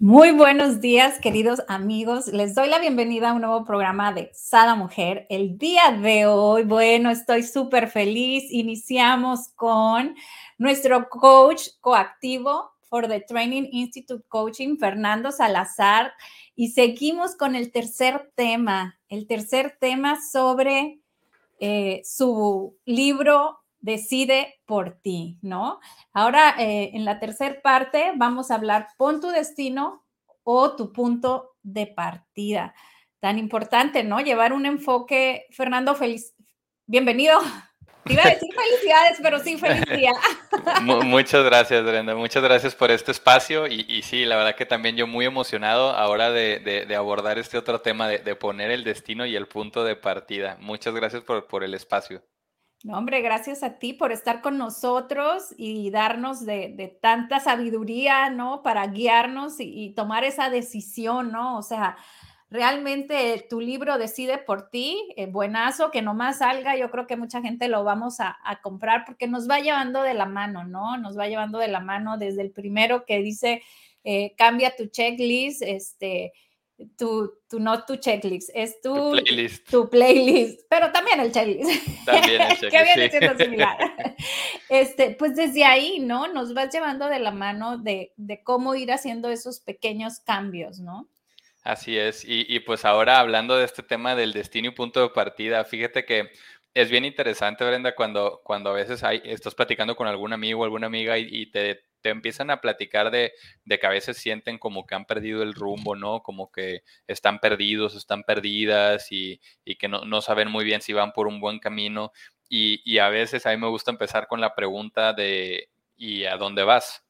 Muy buenos días, queridos amigos. Les doy la bienvenida a un nuevo programa de Sada Mujer. El día de hoy, bueno, estoy súper feliz. Iniciamos con nuestro coach coactivo for the Training Institute Coaching, Fernando Salazar, y seguimos con el tercer tema, el tercer tema sobre eh, su libro decide por ti, ¿no? Ahora, eh, en la tercera parte, vamos a hablar, pon tu destino o tu punto de partida. Tan importante, ¿no? Llevar un enfoque, Fernando, feliz, bienvenido. Te iba a decir felicidades, pero sí, feliz día. Muchas gracias, Brenda. Muchas gracias por este espacio. Y, sí, la verdad que también yo muy emocionado ahora de, abordar este otro tema, de, poner el destino y el punto de partida. Muchas gracias por, por el espacio. No, hombre, gracias a ti por estar con nosotros y darnos de, tanta sabiduría, ¿no? Para guiarnos y, tomar esa decisión, ¿no? O sea, realmente tu libro decide por ti, eh, buenazo, que nomás salga, yo creo que mucha gente lo vamos a, a, comprar porque nos va llevando de la mano, ¿no? Nos va llevando de la mano desde el primero que dice, eh, cambia tu checklist, este, tu, tu, no tu checklist, es tu, tu, playlist. pero también el checklist. También el checklist. que viene siendo similar. Este, pues desde ahí, ¿no? Nos vas llevando de la mano de, de cómo ir haciendo esos pequeños cambios, ¿no? Así es. Y, y, pues ahora hablando de este tema del destino y punto de partida, fíjate que es bien interesante, Brenda, cuando, cuando a veces hay, estás platicando con algún amigo o alguna amiga y, te, te, empiezan a platicar de, de, que a veces sienten como que han perdido el rumbo, ¿no? Como que están perdidos, están perdidas y, y que no, no, saben muy bien si van por un buen camino. Y, y, a veces a mí me gusta empezar con la pregunta de ¿y a dónde vas?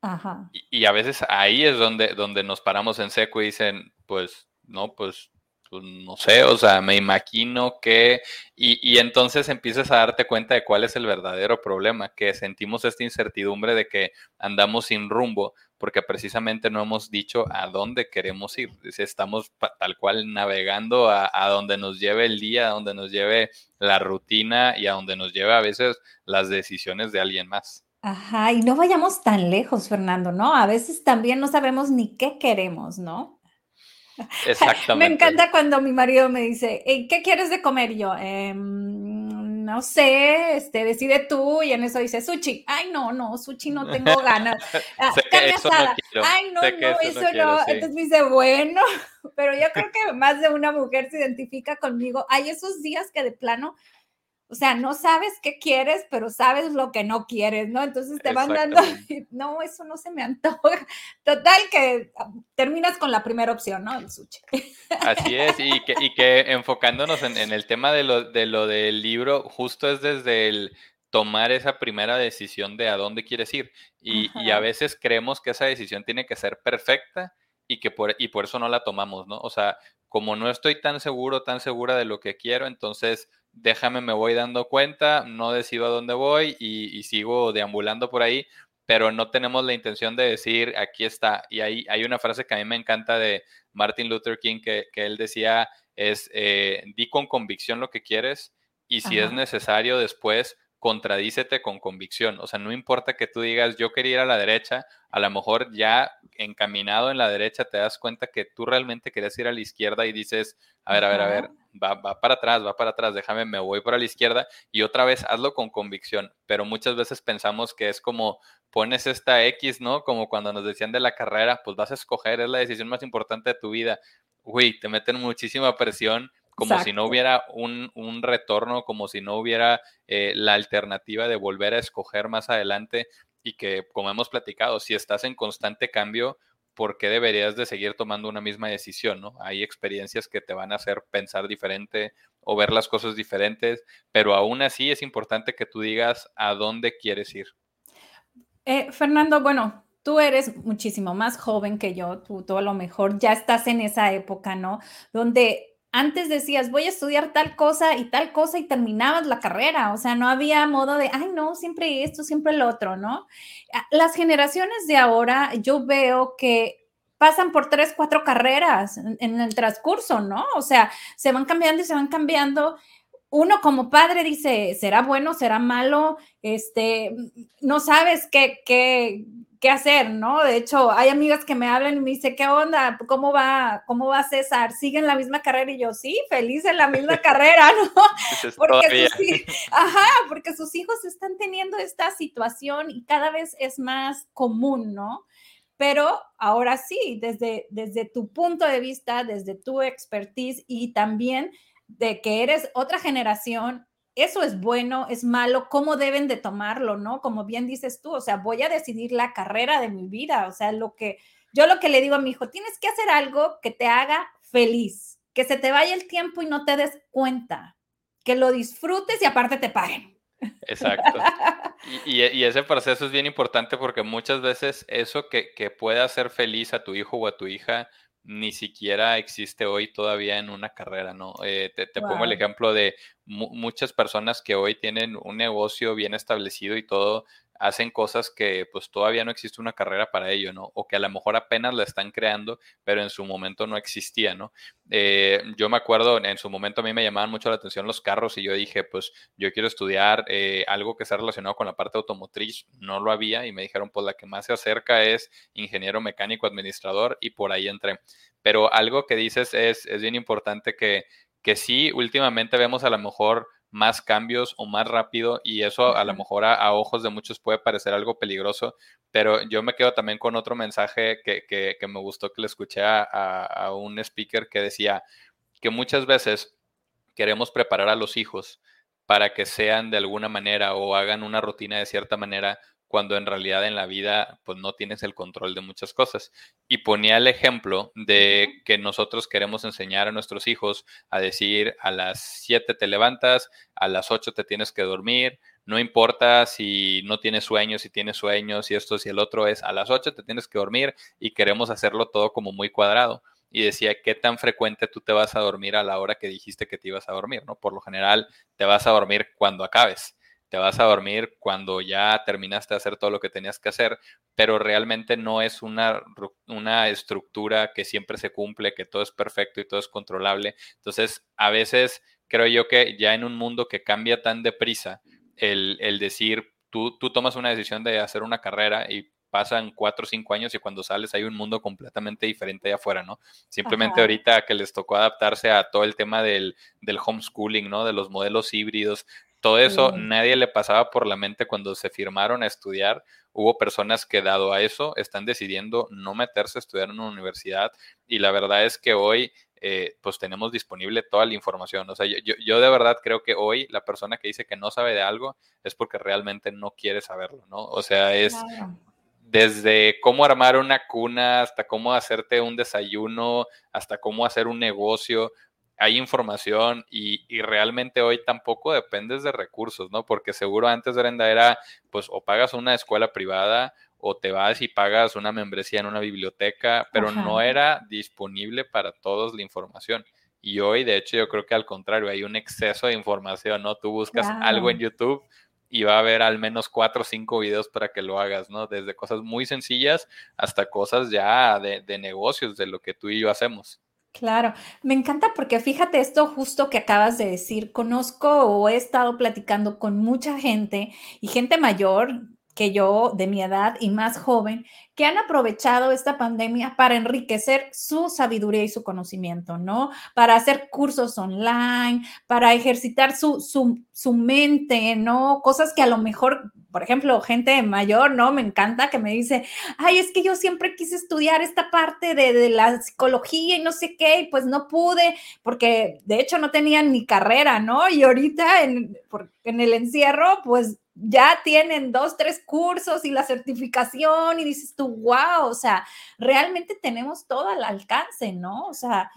Ajá. Y, a veces ahí es donde, donde nos paramos en seco y dicen, pues, no, pues pues, no sé, o sea, me imagino que, y, entonces empiezas a darte cuenta de cuál es el verdadero problema, que sentimos esta incertidumbre de que andamos sin rumbo, porque precisamente no hemos dicho a dónde queremos ir. Estamos tal cual navegando a, a, donde nos lleve el día, a donde nos lleve la rutina y a donde nos lleve a veces las decisiones de alguien más. Ajá, y no vayamos tan lejos, Fernando, ¿no? A veces también no sabemos ni qué queremos, ¿no? Exactamente. me encanta cuando mi marido me dice, ¿qué quieres de comer? yo, em, no sé, este, decide tú. Y en eso dice, sushi. Ay, no, no, sushi no tengo ganas. Ah, carne asada. Ay, no, no, eso, no. Entonces me dice, bueno, pero yo creo que más de una mujer se identifica conmigo. Hay esos días que de plano o sea, no sabes qué quieres, pero sabes lo que no quieres, ¿no? Entonces te van dando, no, eso no se me antoja. Total que ah, terminas con la primera opción, ¿no? El sushi. Así es, y que, y que enfocándonos en, el tema de lo, de lo del libro, justo es desde el tomar esa primera decisión de a dónde quieres ir. Y, y, a veces creemos que esa decisión tiene que ser perfecta y que por, y por eso no la tomamos, ¿no? O sea, como no estoy tan seguro, tan segura de lo que quiero, entonces déjame, me voy dando cuenta, no decido a dónde voy y, sigo deambulando por ahí, pero no tenemos la intención de decir, aquí está. Y ahí hay una frase que a mí me encanta de Martin Luther King, que, él decía, es, eh, di con convicción lo que quieres y si es necesario después, contradícete con convicción. O sea, no importa que tú digas, yo quería ir a la derecha, a lo mejor ya encaminado en la derecha te das cuenta que tú realmente querías ir a la izquierda y dices, a ver, a ver, a ver, va, va, para atrás, va para atrás, déjame, me voy para la izquierda y otra vez hazlo con convicción. Pero muchas veces pensamos que es como pones esta X, ¿no? Como cuando nos decían de la carrera, pues vas a escoger, es la decisión más importante de tu vida. Uy, te meten muchísima presión como si no hubiera un, un, retorno, como si no hubiera eh, la alternativa de volver a escoger más adelante y que, como hemos platicado, si estás en constante cambio, ¿por qué deberías de seguir tomando una misma decisión? ¿no? Hay experiencias que te van a hacer pensar diferente o ver las cosas diferentes, pero aún así es importante que tú digas a dónde quieres ir. Eh, Fernando, bueno, tú eres muchísimo más joven que yo, tú, tú a lo mejor ya estás en esa época, ¿no? Donde antes decías, voy a estudiar tal cosa y tal cosa y terminabas la carrera, o sea, no había modo de, ay, no, siempre esto, siempre lo otro, ¿no? Las generaciones de ahora, yo veo que pasan por tres, cuatro carreras en, el transcurso, ¿no? O sea, se van cambiando y se van cambiando. Uno como padre dice, ¿será bueno, será malo? Este, no sabes qué, qué, qué hacer, ¿no? De hecho, hay amigas que me hablan y me dicen, ¿qué onda? ¿Cómo va, cómo va César? ¿Sigue en la misma carrera? Y yo, sí, feliz en la misma carrera, ¿no? Porque sus, ajá, porque sus hijos están teniendo esta situación y cada vez es más común, ¿no? Pero ahora sí, desde, desde tu punto de vista, desde tu expertise y también de que eres otra generación, eso es bueno, es malo, cómo deben de tomarlo, ¿no? Como bien dices tú, o sea, voy a decidir la carrera de mi vida, o sea, lo que yo lo que le digo a mi hijo, tienes que hacer algo que te haga feliz, que se te vaya el tiempo y no te des cuenta, que lo disfrutes y aparte te paguen. Exacto. Y, ese proceso es bien importante porque muchas veces eso que, que puede hacer feliz a tu hijo o a tu hija ni siquiera existe hoy todavía en una carrera, ¿no? Eh, te, pongo el ejemplo de muchas personas que hoy tienen un negocio bien establecido y todo, hacen cosas que pues todavía no existe una carrera para ello, ¿no? O que a lo mejor apenas la están creando, pero en su momento no existía, ¿no? Eh, yo me acuerdo, en su momento a mí me llamaban mucho la atención los carros y yo dije, pues yo quiero estudiar eh, algo que sea relacionado con la parte automotriz, no lo había y me dijeron, pues la que más se acerca es ingeniero mecánico administrador y por ahí entré. Pero algo que dices es, es bien importante que, que sí, últimamente vemos a lo mejor más cambios o más rápido y eso a lo mejor a, ojos de muchos puede parecer algo peligroso, pero yo me quedo también con otro mensaje que, que, me gustó que le escuché a, a un speaker que decía que muchas veces queremos preparar a los hijos para que sean de alguna manera o hagan una rutina de cierta manera cuando en realidad en la vida pues no tienes el control de muchas cosas. Y ponía el ejemplo de que nosotros queremos enseñar a nuestros hijos a decir a las 7 te levantas, a las 8 te tienes que dormir, no importa si no tienes sueños, si tienes sueños, si esto, si el otro es a las 8 te tienes que dormir y queremos hacerlo todo como muy cuadrado. Y decía, ¿qué tan frecuente tú te vas a dormir a la hora que dijiste que te ibas a dormir? ¿no? Por lo general, te vas a dormir cuando acabes te vas a dormir cuando ya terminaste de hacer todo lo que tenías que hacer, pero realmente no es una, una estructura que siempre se cumple, que todo es perfecto y todo es controlable. Entonces, a veces creo yo que ya en un mundo que cambia tan deprisa, el, el decir, tú, tú tomas una decisión de hacer una carrera y pasan cuatro o cinco años y cuando sales hay un mundo completamente diferente allá afuera, ¿no? Simplemente ahorita que les tocó adaptarse a todo el tema del, del homeschooling, ¿no? De los modelos híbridos, todo eso nadie le pasaba por la mente cuando se firmaron a estudiar. Hubo personas que dado a eso están decidiendo no meterse a estudiar en una universidad y la verdad es que hoy eh, pues tenemos disponible toda la información. O sea, yo, de verdad creo que hoy la persona que dice que no sabe de algo es porque realmente no quiere saberlo, ¿no? O sea, es desde cómo armar una cuna hasta cómo hacerte un desayuno, hasta cómo hacer un negocio hay información y, realmente hoy tampoco dependes de recursos, ¿no? Porque seguro antes, Brenda, era, pues, o pagas una escuela privada o te vas y pagas una membresía en una biblioteca, pero no era disponible para todos la información. Y hoy, de hecho, yo creo que al contrario, hay un exceso de información, ¿no? Tú buscas algo en YouTube y va a haber al menos cuatro o cinco videos para que lo hagas, ¿no? Desde cosas muy sencillas hasta cosas ya de, de negocios, de lo que tú y yo hacemos. Claro, me encanta porque fíjate esto justo que acabas de decir, conozco o he estado platicando con mucha gente y gente mayor que yo de mi edad y más joven que han aprovechado esta pandemia para enriquecer su sabiduría y su conocimiento, ¿no? Para hacer cursos online, para ejercitar su, su, mente, ¿no? Cosas que a lo mejor, por ejemplo, gente mayor, ¿no? Me encanta que me dice, ay, es que yo siempre quise estudiar esta parte de, de la psicología y no sé qué, y pues no pude, porque de hecho no tenían ni carrera, ¿no? Y ahorita en, en el encierro, pues ya tienen dos, tres cursos y la certificación y dices tú, wow, o sea, realmente tenemos todo al alcance, ¿no? O sea,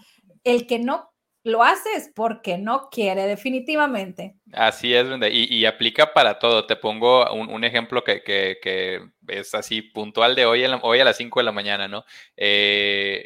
el que no, lo haces porque no quiere, definitivamente. Así es, y, y aplica para todo. Te pongo un, ejemplo que, que, es así puntual de hoy, hoy a las 5 de la mañana, ¿no? Eh,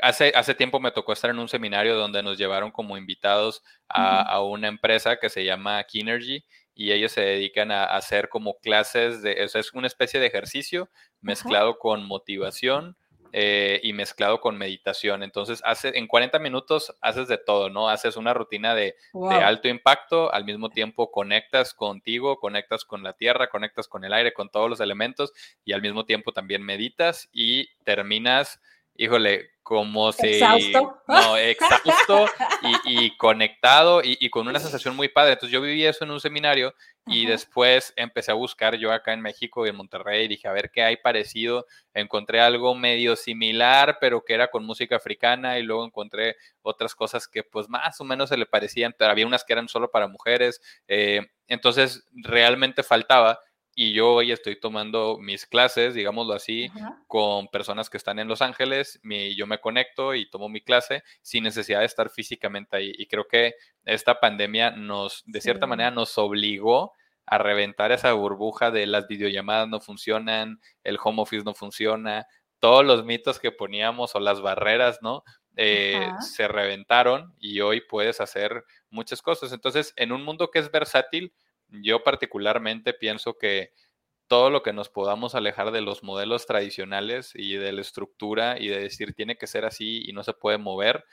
hace, hace tiempo me tocó estar en un seminario donde nos llevaron como invitados a, una empresa que se llama Kinergy y ellos se dedican a, hacer como clases de, eso es una especie de ejercicio mezclado con motivación eh, y mezclado con meditación. Entonces, hace, en 40 minutos haces de todo, ¿no? Haces una rutina de, alto impacto, al mismo tiempo conectas contigo, conectas con la tierra, conectas con el aire, con todos los elementos y al mismo tiempo también meditas y terminas, híjole, como si... Exhausto. No, exhausto y, conectado y, con una sensación muy padre. Entonces yo viví eso en un seminario y después empecé a buscar yo acá en México y en Monterrey, dije a ver qué hay parecido, encontré algo medio similar, pero que era con música africana y luego encontré otras cosas que pues más o menos se le parecían, pero había unas que eran solo para mujeres, eh, entonces realmente faltaba y yo hoy estoy tomando mis clases, digámoslo así, con personas que están en Los Ángeles. yo me conecto y tomo mi clase sin necesidad de estar físicamente ahí. Y creo que esta pandemia nos, de cierta manera, nos obligó a reventar esa burbuja de las videollamadas no funcionan, el home office no funciona, todos los mitos que poníamos o las barreras, ¿no? Eh, se reventaron y hoy puedes hacer muchas cosas. Entonces, en un mundo que es versátil, yo particularmente pienso que todo lo que nos podamos alejar de los modelos tradicionales y de la estructura y de decir tiene que ser así y no se puede mover,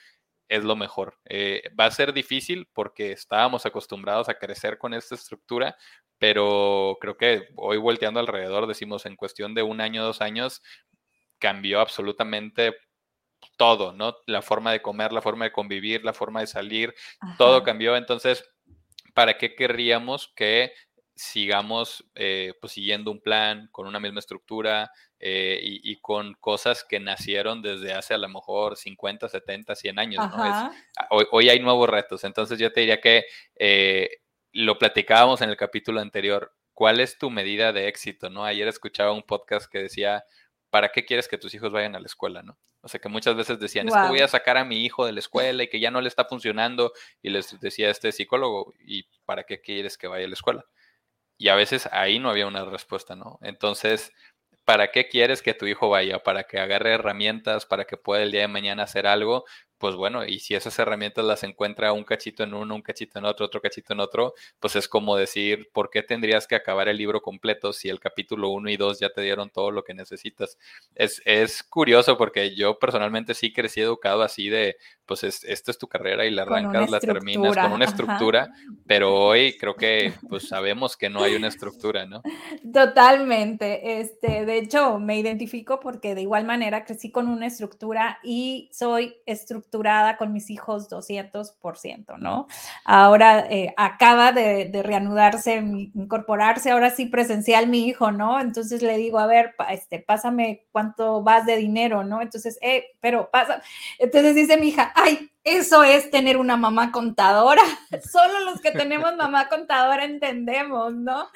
es lo mejor. Eh, va a ser difícil porque estábamos acostumbrados a crecer con esta estructura, pero creo que hoy volteando alrededor, decimos en cuestión de un año, dos años, cambió absolutamente todo, ¿no? La forma de comer, la forma de convivir, la forma de salir, todo cambió. Entonces, ¿para qué querríamos que sigamos eh, pues, siguiendo un plan con una misma estructura eh, y, con cosas que nacieron desde hace a lo mejor 50, 70, 100 años. ¿no? hoy, hay nuevos retos, entonces yo te diría que eh, lo platicábamos en el capítulo anterior. ¿Cuál es tu medida de éxito? ¿no? Ayer escuchaba un podcast que decía, ¿para qué quieres que tus hijos vayan a la escuela? ¿no? O sea, que muchas veces decían, es que voy a sacar a mi hijo de la escuela y que ya no le está funcionando. Y les decía este psicólogo, ¿y para qué quieres que vaya a la escuela? Y a veces ahí no había una respuesta, ¿no? Entonces, ¿para qué quieres que tu hijo vaya? ¿Para que agarre herramientas? ¿Para que pueda el día de mañana hacer algo? Pues bueno, y si esas herramientas las encuentra un cachito en uno, un cachito en otro, otro cachito en otro, pues es como decir, ¿por qué tendrías que acabar el libro completo si el capítulo 1 y 2 ya te dieron todo lo que necesitas? Es, es curioso porque yo personalmente sí crecí educado así de, pues es, esta es tu carrera y la arrancas, la terminas con una estructura, pero hoy creo que pues sabemos que no hay una estructura, ¿no? Totalmente, este, de hecho me identifico porque de igual manera crecí con una estructura y soy estructura con mis hijos 200%, ¿no? Ahora eh, acaba de, reanudarse, incorporarse ahora sí presencial mi hijo, ¿no? Entonces le digo, a ver, este, pásame cuánto vas de dinero, ¿no? Entonces, eh, pero pasa. Entonces dice mi hija, ay, eso es tener una mamá contadora. Solo los que tenemos mamá contadora entendemos, ¿no?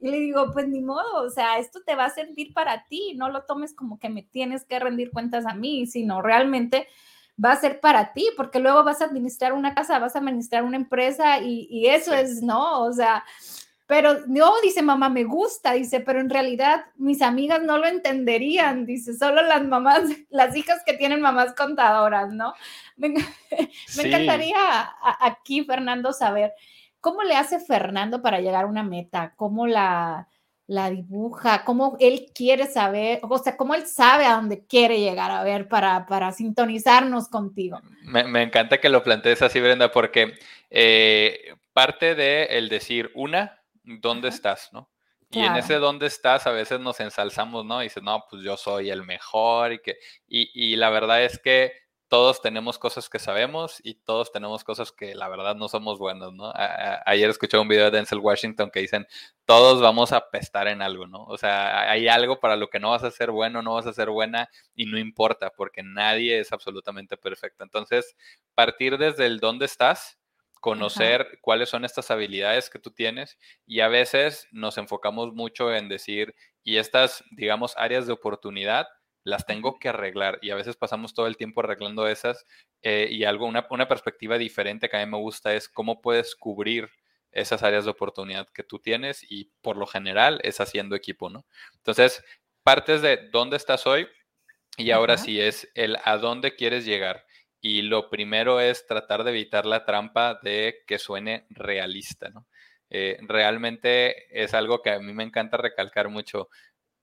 Y le digo, pues ni modo, o sea, esto te va a servir para ti, no lo tomes como que me tienes que rendir cuentas a mí, sino realmente va a ser para ti, porque luego vas a administrar una casa, vas a administrar una empresa y, eso es, ¿no? O sea, pero no, dice mamá, me gusta, dice, pero en realidad mis amigas no lo entenderían, dice, solo las mamás, las hijas que tienen mamás contadoras, ¿no? Me, encantaría aquí, Fernando, saber cómo le hace Fernando para llegar a una meta, cómo la la dibuja, cómo él quiere saber, o sea, cómo él sabe a dónde quiere llegar a ver para, para sintonizarnos contigo. Me, encanta que lo plantees así, Brenda, porque eh, parte de el decir, una, ¿dónde estás? ¿no? Y en ese dónde estás a veces nos ensalzamos, ¿no? Y dices, no, pues yo soy el mejor y que, y, y la verdad es que todos tenemos cosas que sabemos y todos tenemos cosas que la verdad no somos buenos, ¿no? ayer escuché un video de Denzel Washington que dicen, todos vamos a pestar en algo, ¿no? O sea, hay algo para lo que no vas a ser bueno, no vas a ser buena y no importa porque nadie es absolutamente perfecto. Entonces, partir desde el dónde estás, conocer cuáles son estas habilidades que tú tienes y a veces nos enfocamos mucho en decir, y estas, digamos, áreas de oportunidad, las tengo que arreglar y a veces pasamos todo el tiempo arreglando esas eh, y algo, una, una, perspectiva diferente que a mí me gusta es cómo puedes cubrir esas áreas de oportunidad que tú tienes y por lo general es haciendo equipo, ¿no? Entonces, partes de dónde estás hoy y ahora sí es el a dónde quieres llegar. Y lo primero es tratar de evitar la trampa de que suene realista, ¿no? Eh, realmente es algo que a mí me encanta recalcar mucho.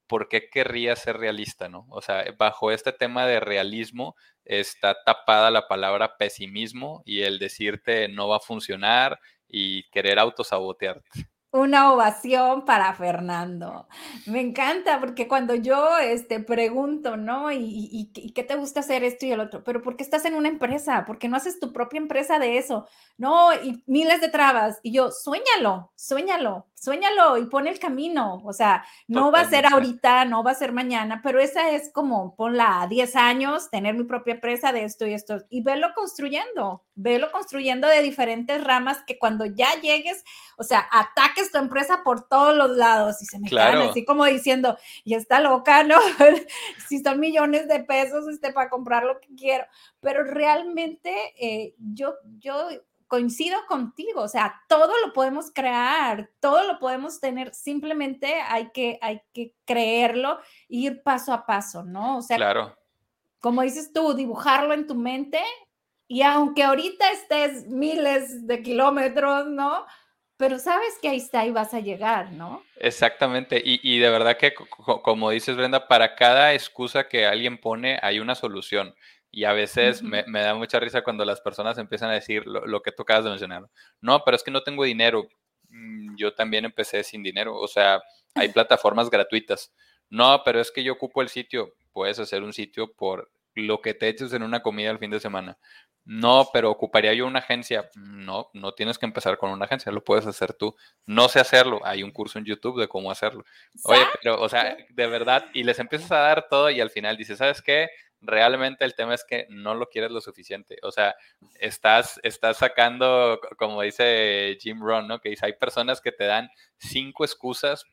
¿Por qué querría ser realista, no? O sea, bajo este tema de realismo está tapada la palabra pesimismo y el decirte no va a funcionar y querer autosabotearte. Una ovación para Fernando. Me encanta porque cuando yo este, pregunto, ¿no? ¿Y, qué te gusta hacer esto y el otro? Pero ¿por qué estás en una empresa? ¿Por qué no haces tu propia empresa de eso? No, y miles de trabas. Y yo, sueñalo, sueñalo, sueñalo y pon el camino. O sea, no va a ser ahorita, no va a ser mañana, pero esa es como, ponla a 10 años, tener mi propia empresa de esto y esto, y velo construyendo, velo construyendo de diferentes ramas que cuando ya llegues, o sea, ataques tu empresa por todos los lados y se me quedan así como diciendo, y está loca, ¿no? si son millones de pesos este, para comprar lo que quiero, pero realmente eh, yo, yo coincido contigo, o sea, todo lo podemos crear, todo lo podemos tener, simplemente hay que, hay que creerlo, ir paso a paso, ¿no? O sea, claro. como dices tú, dibujarlo en tu mente y aunque ahorita estés miles de kilómetros, ¿no? Pero sabes que ahí está y vas a llegar, ¿no? Exactamente. Y, y de verdad que, como dices, Brenda, para cada excusa que alguien pone hay una solución. Y a veces me, da mucha risa cuando las personas empiezan a decir lo, que tú acabas de mencionar. No, pero es que no tengo dinero. Mm, yo también empecé sin dinero. O sea, hay plataformas gratuitas. No, pero es que yo ocupo el sitio. Puedes hacer un sitio por lo que te eches en una comida el fin de semana. No, pero ocuparía yo una agencia. No, no tienes que empezar con una agencia, lo puedes hacer tú. No sé hacerlo, hay un curso en YouTube de cómo hacerlo. Oye, pero, o sea, de verdad, y les empiezas a dar todo y al final dices, ¿sabes qué? Realmente el tema es que no lo quieres lo suficiente. O sea, estás, estás sacando, como dice Jim Rohn, ¿no? Que dice, hay personas que te dan cinco excusas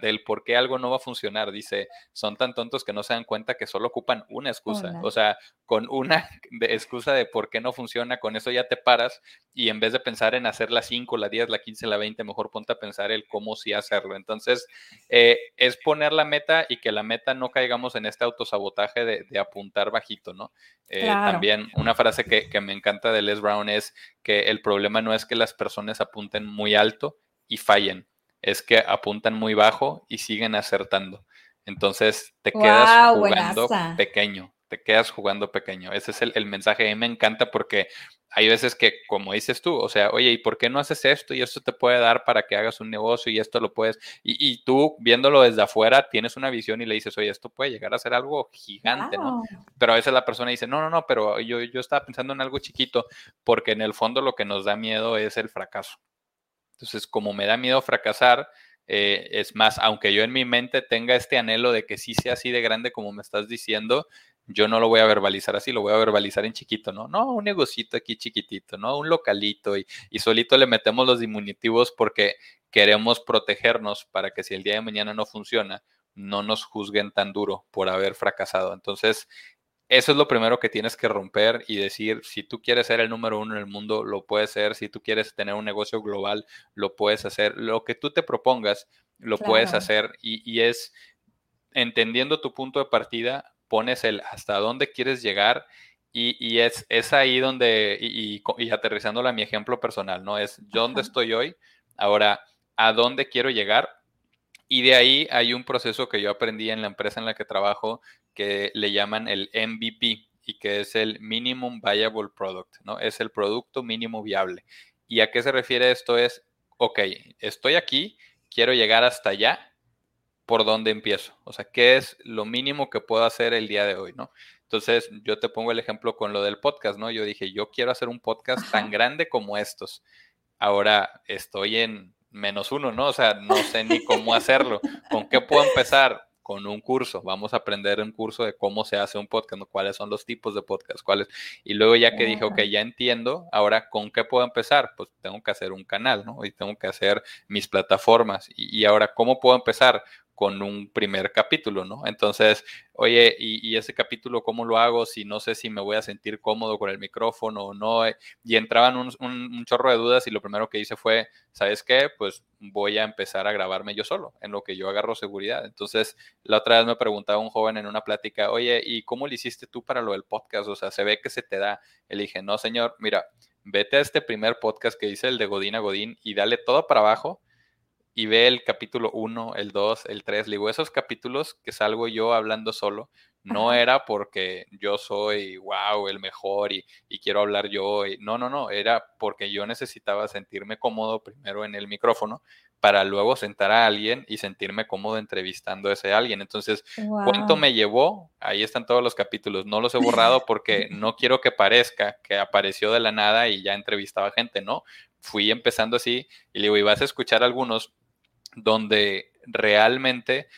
del por qué algo no va a funcionar. Dice, son tan tontos que no se dan cuenta que solo ocupan una excusa. O sea, con una excusa de por qué no funciona, con eso ya te paras y en vez de pensar en hacer la 5, la 10, la 15, la 20, mejor ponte a pensar el cómo sí hacerlo. Entonces, eh, es poner la meta y que la meta no caigamos en este autosabotaje de, apuntar bajito, ¿no? Eh, también una frase que, que me encanta de Les Brown es que el problema no es que las personas apunten muy alto y fallen, es que apuntan muy bajo y siguen acertando. Entonces te quedas jugando pequeño, te quedas jugando pequeño. Ese es el, mensaje. A mí me encanta porque hay veces que, como dices tú, o sea, oye, ¿y por qué no haces esto? Y esto te puede dar para que hagas un negocio y esto lo puedes. Y, tú, viéndolo desde afuera, tienes una visión y le dices, oye, esto puede llegar a ser algo gigante, ¿no? Pero a veces la persona dice, no, no, no, pero yo, yo estaba pensando en algo chiquito, porque en el fondo lo que nos da miedo es el fracaso. Entonces, como me da miedo fracasar, eh, es más, aunque yo en mi mente tenga este anhelo de que sí sea así de grande como me estás diciendo, yo no lo voy a verbalizar así, lo voy a verbalizar en chiquito, ¿no? No, un negocito aquí chiquitito, ¿no? Un localito y, y solito le metemos los diminutivos porque queremos protegernos para que si el día de mañana no funciona, no nos juzguen tan duro por haber fracasado. Entonces, eso es lo primero que tienes que romper y decir, si tú quieres ser el número uno en el mundo, lo puedes ser, si tú quieres tener un negocio global, lo puedes hacer, lo que tú te propongas, lo puedes hacer y, es entendiendo tu punto de partida, pones el hasta dónde quieres llegar y, es, es, ahí donde, y, y, aterrizándolo a mi ejemplo personal, ¿no? Es dónde estoy hoy, ahora, ¿a dónde quiero llegar? Y de ahí hay un proceso que yo aprendí en la empresa en la que trabajo que le llaman el MVP y que es el Minimum Viable Product, ¿no? Es el producto mínimo viable. ¿Y a qué se refiere esto? Es, ok, estoy aquí, quiero llegar hasta allá, ¿por dónde empiezo? O sea, ¿qué es lo mínimo que puedo hacer el día de hoy, ¿no? Entonces, yo te pongo el ejemplo con lo del podcast, ¿no? Yo dije, yo quiero hacer un podcast tan grande como estos. Ahora estoy en menos uno, ¿no? O sea, no sé ni cómo hacerlo. ¿Con qué puedo empezar? Con un curso. Vamos a aprender un curso de cómo se hace un podcast, cuáles son los tipos de podcast, cuáles. Y luego ya que dije, ok, ya entiendo, ahora con qué puedo empezar? Pues tengo que hacer un canal, ¿no? Y tengo que hacer mis plataformas. Y, y ahora, ¿cómo puedo empezar? Con un primer capítulo, ¿no? Entonces, oye, ¿y, ese capítulo cómo lo hago si no sé si me voy a sentir cómodo con el micrófono o no? Y entraban un, chorro de dudas y lo primero que hice fue, ¿sabes qué? Pues voy a empezar a grabarme yo solo, en lo que yo agarro seguridad. Entonces, la otra vez me preguntaba un joven en una plática, oye, ¿y cómo le hiciste tú para lo del podcast? O sea, se ve que se te da. Le dije, no, señor, mira, vete a este primer podcast que hice, el de Godín a Godín, y dale todo para abajo y ve el capítulo 1, el 2, el 3. Le digo, esos capítulos que salgo yo hablando solo, no era porque yo soy, wow, el mejor y, quiero hablar yo. no, no, no, era porque yo necesitaba sentirme cómodo primero en el micrófono para luego sentar a alguien y sentirme cómodo entrevistando a ese alguien. Entonces, ¿cuánto me llevó? Ahí están todos los capítulos. No los he borrado porque no quiero que parezca que apareció de la nada y ya entrevistaba gente, ¿no? Fui empezando así y le digo, y vas a escuchar algunos donde realmente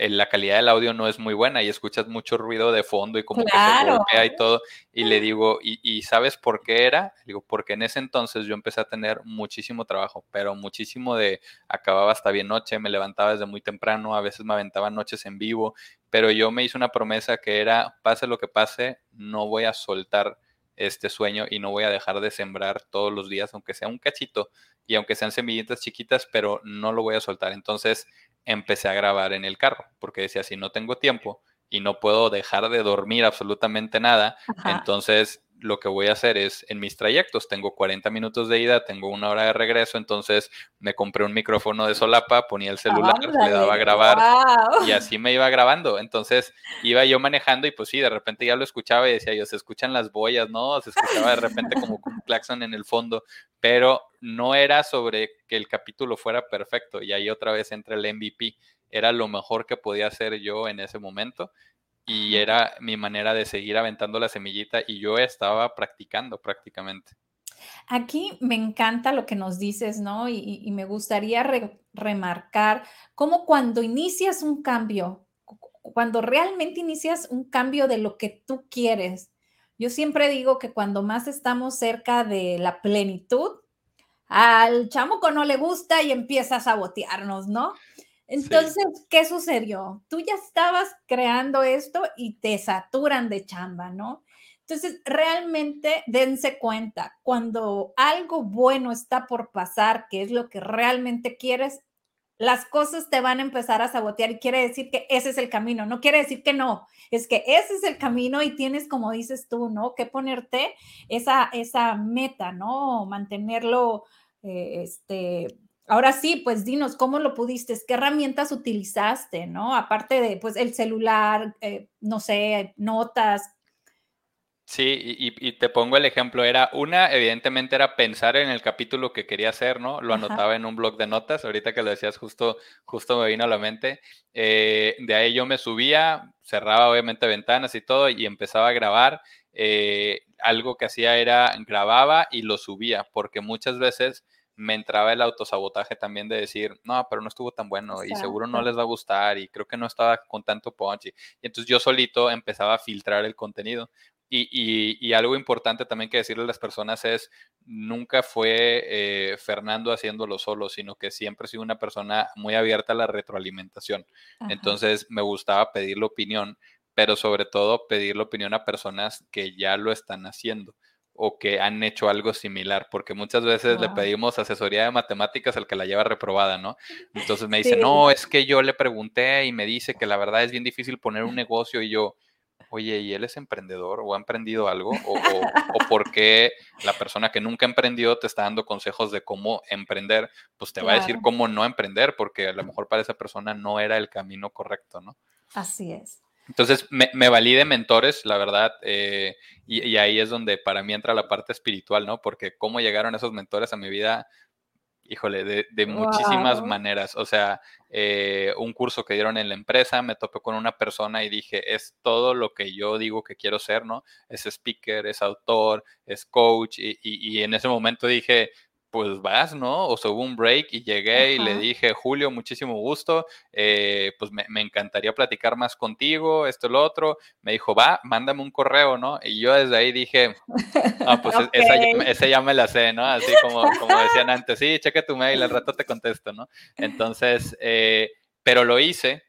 eh, la calidad del audio no es muy buena y escuchas mucho ruido de fondo y como que se golpea y todo. Y le digo, ¿y, sabes por qué era? Le digo, porque en ese entonces yo empecé a tener muchísimo trabajo, pero muchísimo de acababa hasta bien noche, me levantaba desde muy temprano, a veces me aventaba noches en vivo, pero yo me hice una promesa que era, pase lo que pase, no voy a soltar este sueño y no voy a dejar de sembrar todos los días, aunque sea un cachito y aunque sean semillitas chiquitas, pero no lo voy a soltar. Entonces empecé a grabar en el carro, porque decía, si no tengo tiempo y no puedo dejar de dormir absolutamente nada, entonces lo que voy a hacer es en mis trayectos, tengo 40 minutos de ida, tengo una hora de regreso, entonces me compré un micrófono de solapa, ponía el celular, le daba a grabar y así me iba grabando. Entonces iba yo manejando y pues sí, de repente ya lo escuchaba y decía yo, se escuchan las boyas, ¿no? Se escuchaba de repente como un claxon en el fondo, pero no era sobre que el capítulo fuera perfecto y ahí otra vez entra el MVP. Era lo mejor que podía hacer yo en ese momento y era mi manera de seguir aventando la semillita y yo estaba practicando prácticamente. Aquí me encanta lo que nos dices, ¿no? Y, me gustaría remarcar cómo cuando inicias un cambio, cuando realmente inicias un cambio de lo que tú quieres, yo siempre digo que cuando más estamos cerca de la plenitud, al chamuco no le gusta y empieza a sabotearnos, ¿no? Entonces, ¿qué sucedió? Tú ya estabas creando esto y te saturan de chamba, ¿no? Entonces, realmente dense cuenta, cuando algo bueno está por pasar, que es lo que realmente quieres, las cosas te van a empezar a sabotear y quiere decir que ese es el camino, no quiere decir que no, es que ese es el camino y tienes, como dices tú, ¿no? Que ponerte esa, esa meta, ¿no? Mantenerlo, eh, este, Ahora sí, pues dinos, ¿cómo lo pudiste? ¿Qué herramientas utilizaste, no? Aparte de, pues, el celular, eh, no sé, notas. Sí, y, te pongo el ejemplo. Era una, evidentemente, era pensar en el capítulo que quería hacer, ¿no? Lo anotaba en un blog de notas. Ahorita que lo decías, justo, justo me vino a la mente. Eh, de ahí yo me subía, cerraba obviamente ventanas y todo, y empezaba a grabar. Eh, algo que hacía era grababa y lo subía, porque muchas veces me entraba el autosabotaje también de decir, no, pero no estuvo tan bueno y seguro no les va a gustar y creo que no estaba con tanto punch. Y, entonces yo solito empezaba a filtrar el contenido. Y, algo importante también que decirle a las personas es, nunca fue eh, Fernando haciéndolo solo, sino que siempre he sido una persona muy abierta a la retroalimentación. Entonces me gustaba pedir la opinión, pero sobre todo pedir la opinión a personas que ya lo están haciendo o que han hecho algo similar, porque muchas veces le pedimos asesoría de matemáticas al que la lleva reprobada, ¿no? Entonces me dice, no, es que yo le pregunté y me dice que la verdad es bien difícil poner un negocio y yo, oye, ¿y él es emprendedor o ha emprendido algo? ¿O, o, por qué la persona que nunca emprendió te está dando consejos de cómo emprender? Pues te va a decir cómo no emprender, porque a lo mejor para esa persona no era el camino correcto, ¿no? Así es. Entonces me, me valí de mentores, la verdad, eh, y, ahí es donde para mí entra la parte espiritual, ¿no? Porque cómo llegaron esos mentores a mi vida, híjole, de, muchísimas maneras. O sea, eh, un curso que dieron en la empresa, me topé con una persona y dije, es todo lo que yo digo que quiero ser, ¿no? Es speaker, es autor, es coach, y en ese momento dije, pues vas, ¿no? O sea, hubo un break y llegué y le dije, Julio, muchísimo gusto, eh, pues me, encantaría platicar más contigo, esto, lo otro. Me dijo, va, mándame un correo, ¿no? Y yo desde ahí dije, ah, pues esa, ya me la sé, ¿no? Así como, como decían antes, sí, cheque tu mail, al rato te contesto, ¿no? Entonces, eh, pero lo hice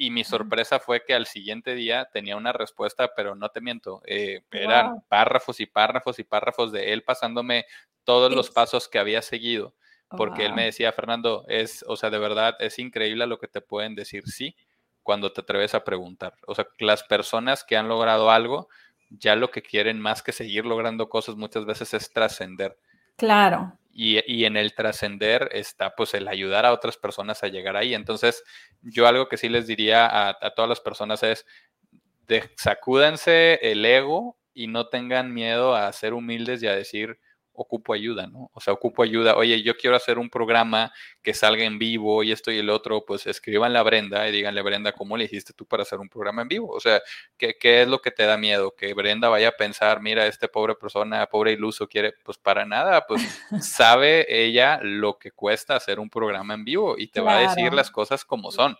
y mi sorpresa fue que al siguiente día tenía una respuesta, pero no te miento, eh, eran párrafos y párrafos y párrafos de él pasándome todos los pasos que había seguido, porque él me decía, Fernando, es, o sea, de verdad es increíble lo que te pueden decir sí cuando te atreves a preguntar. O sea, las personas que han logrado algo, ya lo que quieren más que seguir logrando cosas muchas veces es trascender. Claro. Y, en el trascender está pues el ayudar a otras personas a llegar ahí. Entonces, yo algo que sí les diría a, todas las personas es, sacúdense el ego y no tengan miedo a ser humildes y a decir, ocupo ayuda, ¿no? O sea, ocupo ayuda. Oye, yo quiero hacer un programa que salga en vivo y esto y el otro, pues escriban a Brenda y díganle, Brenda, ¿cómo le hiciste tú para hacer un programa en vivo? O sea, ¿qué, ¿qué, es lo que te da miedo? Que Brenda vaya a pensar, mira, este pobre persona, pobre iluso quiere, pues para nada, pues sabe ella lo que cuesta hacer un programa en vivo y te va a decir las cosas como son.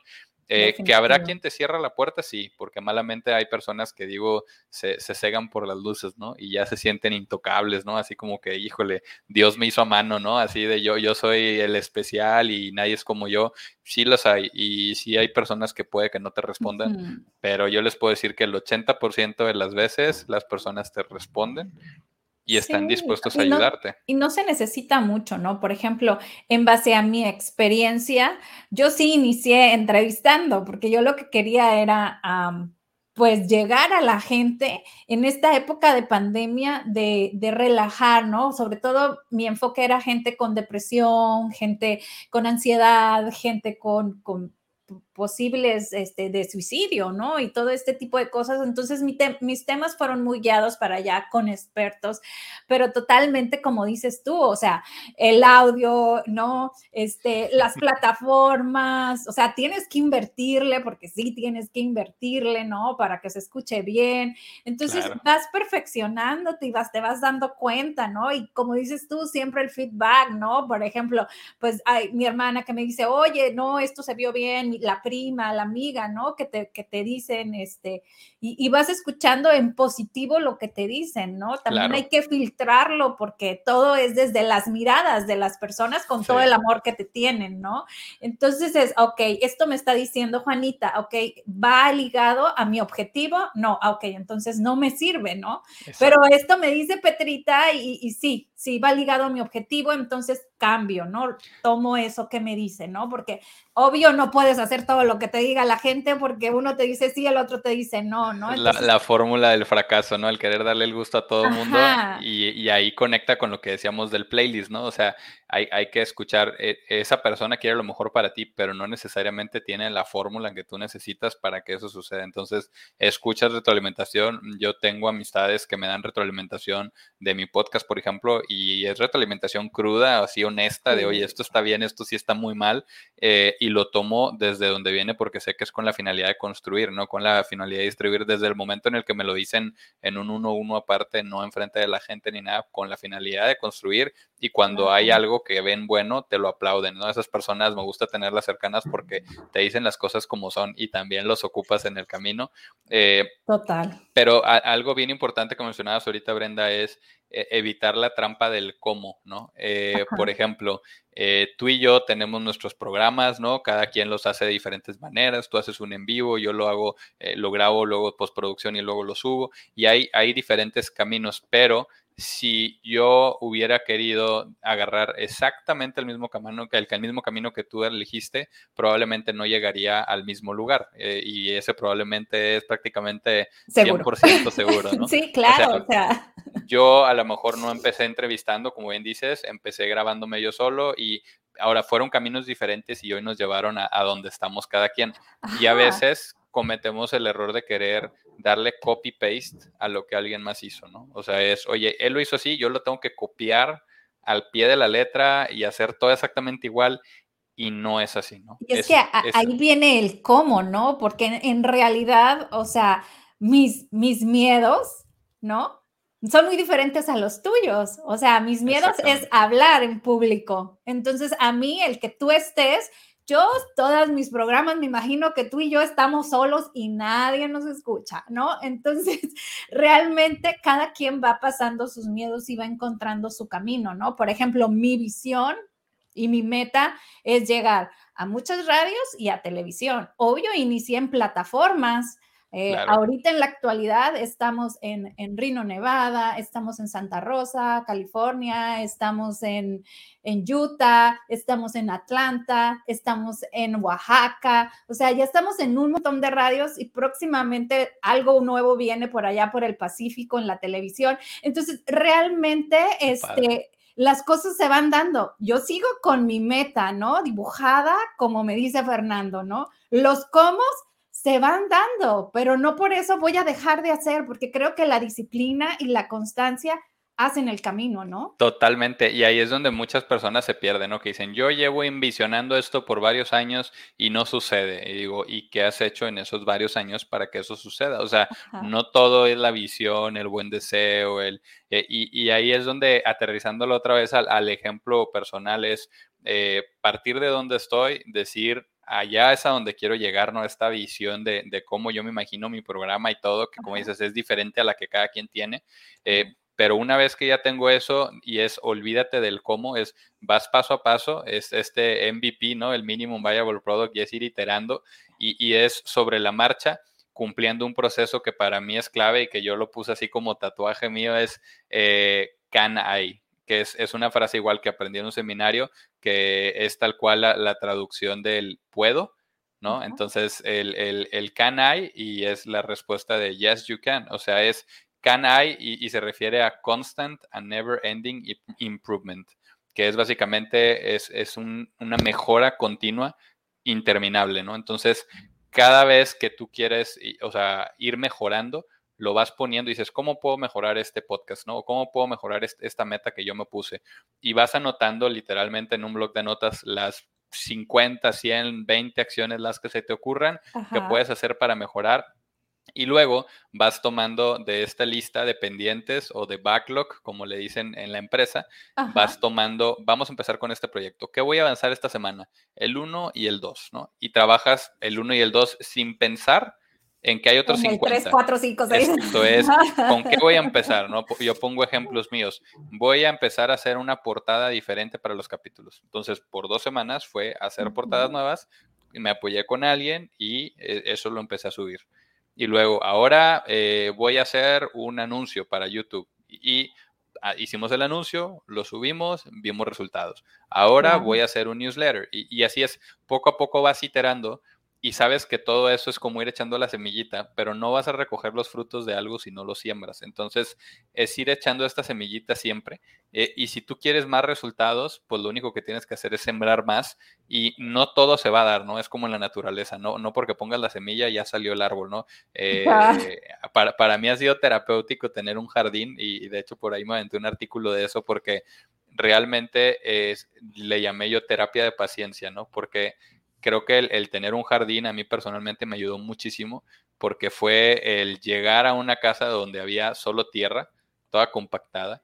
Eh, que habrá quien te cierra la puerta, sí, porque malamente hay personas que digo, se, se, cegan por las luces, ¿no? Y ya se sienten intocables, ¿no? Así como que, híjole, Dios me hizo a mano, ¿no? Así de yo, yo soy el especial y nadie es como yo. Sí los hay, y sí hay personas que puede que no te respondan, pero yo les puedo decir que el 80% de las veces las personas te responden y están dispuestos a ayudarte. y no se necesita mucho, ¿no? Por ejemplo, en base a mi experiencia, yo sí inicié entrevistando, porque yo lo que quería era, pues, llegar a la gente en esta época de pandemia, de, de, relajar, ¿no? Sobre todo mi enfoque era gente con depresión, gente con ansiedad, gente con, con posibles este, de suicidio, ¿no? Y todo este tipo de cosas. Entonces, mis temas fueron muy guiados para allá con expertos, pero totalmente como dices tú, o sea, el audio, ¿no? Este, las plataformas, o sea, tienes que invertirle, porque sí tienes que invertirle, ¿no? Para que se escuche bien. Entonces, vas perfeccionándote y vas, te vas dando cuenta, ¿no? Y como dices tú, siempre el feedback, ¿no? Por ejemplo, pues hay mi hermana que me dice, oye, no, esto se vio bien, la prima, la amiga, ¿no? Que te, que te dicen, este, y, vas escuchando en positivo lo que te dicen, ¿no? También hay que filtrarlo porque todo es desde las miradas de las personas con todo el amor que te tienen, ¿no? Entonces es, ok, esto me está diciendo Juanita, ok, va ligado a mi objetivo, no, ah, ok, entonces no me sirve, ¿no? Pero esto me dice Petrita y, y sí, sí va ligado a mi objetivo, entonces cambio, ¿no? Tomo eso que me dice, ¿no? Porque obvio no puedes hacer todo lo que te diga la gente porque uno te dice sí, el otro te dice no, ¿no? la, fórmula del fracaso, ¿no? El querer darle el gusto a todo el mundo y, ahí conecta con lo que decíamos del playlist, ¿no? O sea, hay, hay, que escuchar, eh, esa persona quiere lo mejor para ti, pero no necesariamente tiene la fórmula que tú necesitas para que eso suceda. Entonces, escuchas retroalimentación. Yo tengo amistades que me dan retroalimentación de mi podcast, por ejemplo, y es retroalimentación cruda, así honesta, de oye, esto está bien, esto sí está muy mal, eh, y lo tomo desde donde viene porque sé que es con la finalidad de construir, no con la finalidad de distribuir desde el momento en el que me lo dicen en un uno a uno aparte, no enfrente de la gente ni nada, con la finalidad de construir y cuando hay algo que ven bueno, te lo aplauden, ¿no? Esas personas me gusta tenerlas cercanas porque te dicen las cosas como son y también los ocupas en el camino. Eh, Total. Pero algo bien importante que mencionabas ahorita, Brenda, es evitar la trampa del cómo, ¿no? Eh, por ejemplo, tú y yo tenemos nuestros programas, ¿no? Cada quien los hace de diferentes maneras. Tú haces un en vivo, yo lo hago, lo grabo, luego postproducción y luego lo subo. Y hay, hay diferentes caminos, pero si yo hubiera querido agarrar exactamente el mismo camino que el, el mismo camino que tú elegiste, probablemente no llegaría al mismo lugar. Eh, y ese probablemente es prácticamente 100% seguro, ¿no? sí, claro. Yo a lo mejor no empecé entrevistando, como bien dices, empecé grabándome yo solo y ahora fueron caminos diferentes y hoy nos llevaron a, donde estamos cada quien. Y a veces cometemos el error de querer darle copy-paste a lo que alguien más hizo, ¿no? O sea, es, oye, él lo hizo así, yo lo tengo que copiar al pie de la letra y hacer todo exactamente igual y no es así, ¿no? Y es, que ahí viene el cómo, ¿no? Porque en, realidad, o sea, mis, mis miedos, ¿no? Son muy diferentes a los tuyos. O sea, mis miedos es hablar en público. Entonces, a mí, el que tú estés, yo, todos mis programas, me imagino que tú y yo estamos solos y nadie nos escucha, ¿no? Entonces, realmente cada quien va pasando sus miedos y va encontrando su camino, ¿no? Por ejemplo, mi visión Y mi meta es llegar a muchas radios y a televisión. Obvio, inicié en plataformas eh, ahorita en la actualidad estamos en, en, Reno, Nevada, estamos en Santa Rosa, California, estamos en, en, Utah, estamos en Atlanta, estamos en Oaxaca, o sea, ya estamos en un montón de radios y próximamente algo nuevo viene por allá por el Pacífico en la televisión. Entonces, realmente, este las cosas se van dando. Yo sigo con mi meta, ¿no? Dibujada, como me dice Fernando, ¿no? Los comos se van dando, pero no por eso voy a dejar de hacer, porque creo que la disciplina y la constancia hacen el camino, ¿no? Totalmente, y ahí es donde muchas personas se pierden, ¿no? Que dicen, yo llevo envisionando esto por varios años y no sucede. Y digo, ¿y qué has hecho en esos varios años para que eso suceda? O sea, no todo es la visión, el buen deseo, el, eh, y, ahí es donde, aterrizándolo otra vez al, ejemplo personal, es eh, partir de donde estoy, decir, allá es a donde quiero llegar, ¿no? Esta visión de, cómo yo me imagino mi programa y todo, que como dices, es diferente a la que cada quien tiene. Eh, pero una vez que ya tengo eso y es olvídate del cómo, es vas paso a paso, es este MVP, ¿no? El Minimum Viable Product y es ir iterando y, es sobre la marcha cumpliendo un proceso que para mí es clave y que yo lo puse así como tatuaje mío es eh, can I, que es, una frase igual que aprendí en un seminario, que es tal cual la, traducción del puedo, ¿no? Entonces, el, el, can I y es la respuesta de yes, you can. O sea, es can I y, se refiere a constant and never ending improvement, que es básicamente es, es una mejora continua interminable, ¿no? Entonces, cada vez que tú quieres, o sea, ir mejorando, lo vas poniendo y dices, ¿cómo puedo mejorar este podcast? ¿no? ¿Cómo puedo mejorar esta meta que yo me puse? Y vas anotando literalmente en un blog de notas las 50, 100, 20 acciones las que se te ocurran que puedes hacer para mejorar. Y luego vas tomando de esta lista de pendientes o de backlog, como le dicen en la empresa, vas tomando, vamos a empezar con este proyecto. ¿Qué voy a avanzar esta semana? El 1 y el 2, ¿no? Y trabajas el 1 y el 2 sin pensar en que hay otros 50. 3, 4, 5, 6. Esto es, ¿con qué voy a empezar? No? Yo pongo ejemplos míos. Voy a empezar a hacer una portada diferente para los capítulos. Entonces, por dos semanas fue hacer portadas nuevas, me apoyé con alguien y eh, eso lo empecé a subir. Y luego, ahora eh, voy a hacer un anuncio para YouTube. Y ah, hicimos el anuncio, lo subimos, vimos resultados. Ahora voy a hacer un newsletter. Y, y así es, poco a poco vas iterando y sabes que todo eso es como ir echando la semillita, pero no vas a recoger los frutos de algo si no lo siembras. Entonces, es ir echando esta semillita siempre. Eh, y si tú quieres más resultados, pues lo único que tienes que hacer es sembrar más y no todo se va a dar, ¿no? Es como en la naturaleza, no, no porque pongas la semilla ya salió el árbol, ¿no? Eh, para, para, mí ha sido terapéutico tener un jardín y, de hecho por ahí me aventé un artículo de eso porque realmente es, le llamé yo terapia de paciencia, ¿no? Porque creo que el, tener un jardín a mí personalmente me ayudó muchísimo porque fue el llegar a una casa donde había solo tierra, toda compactada.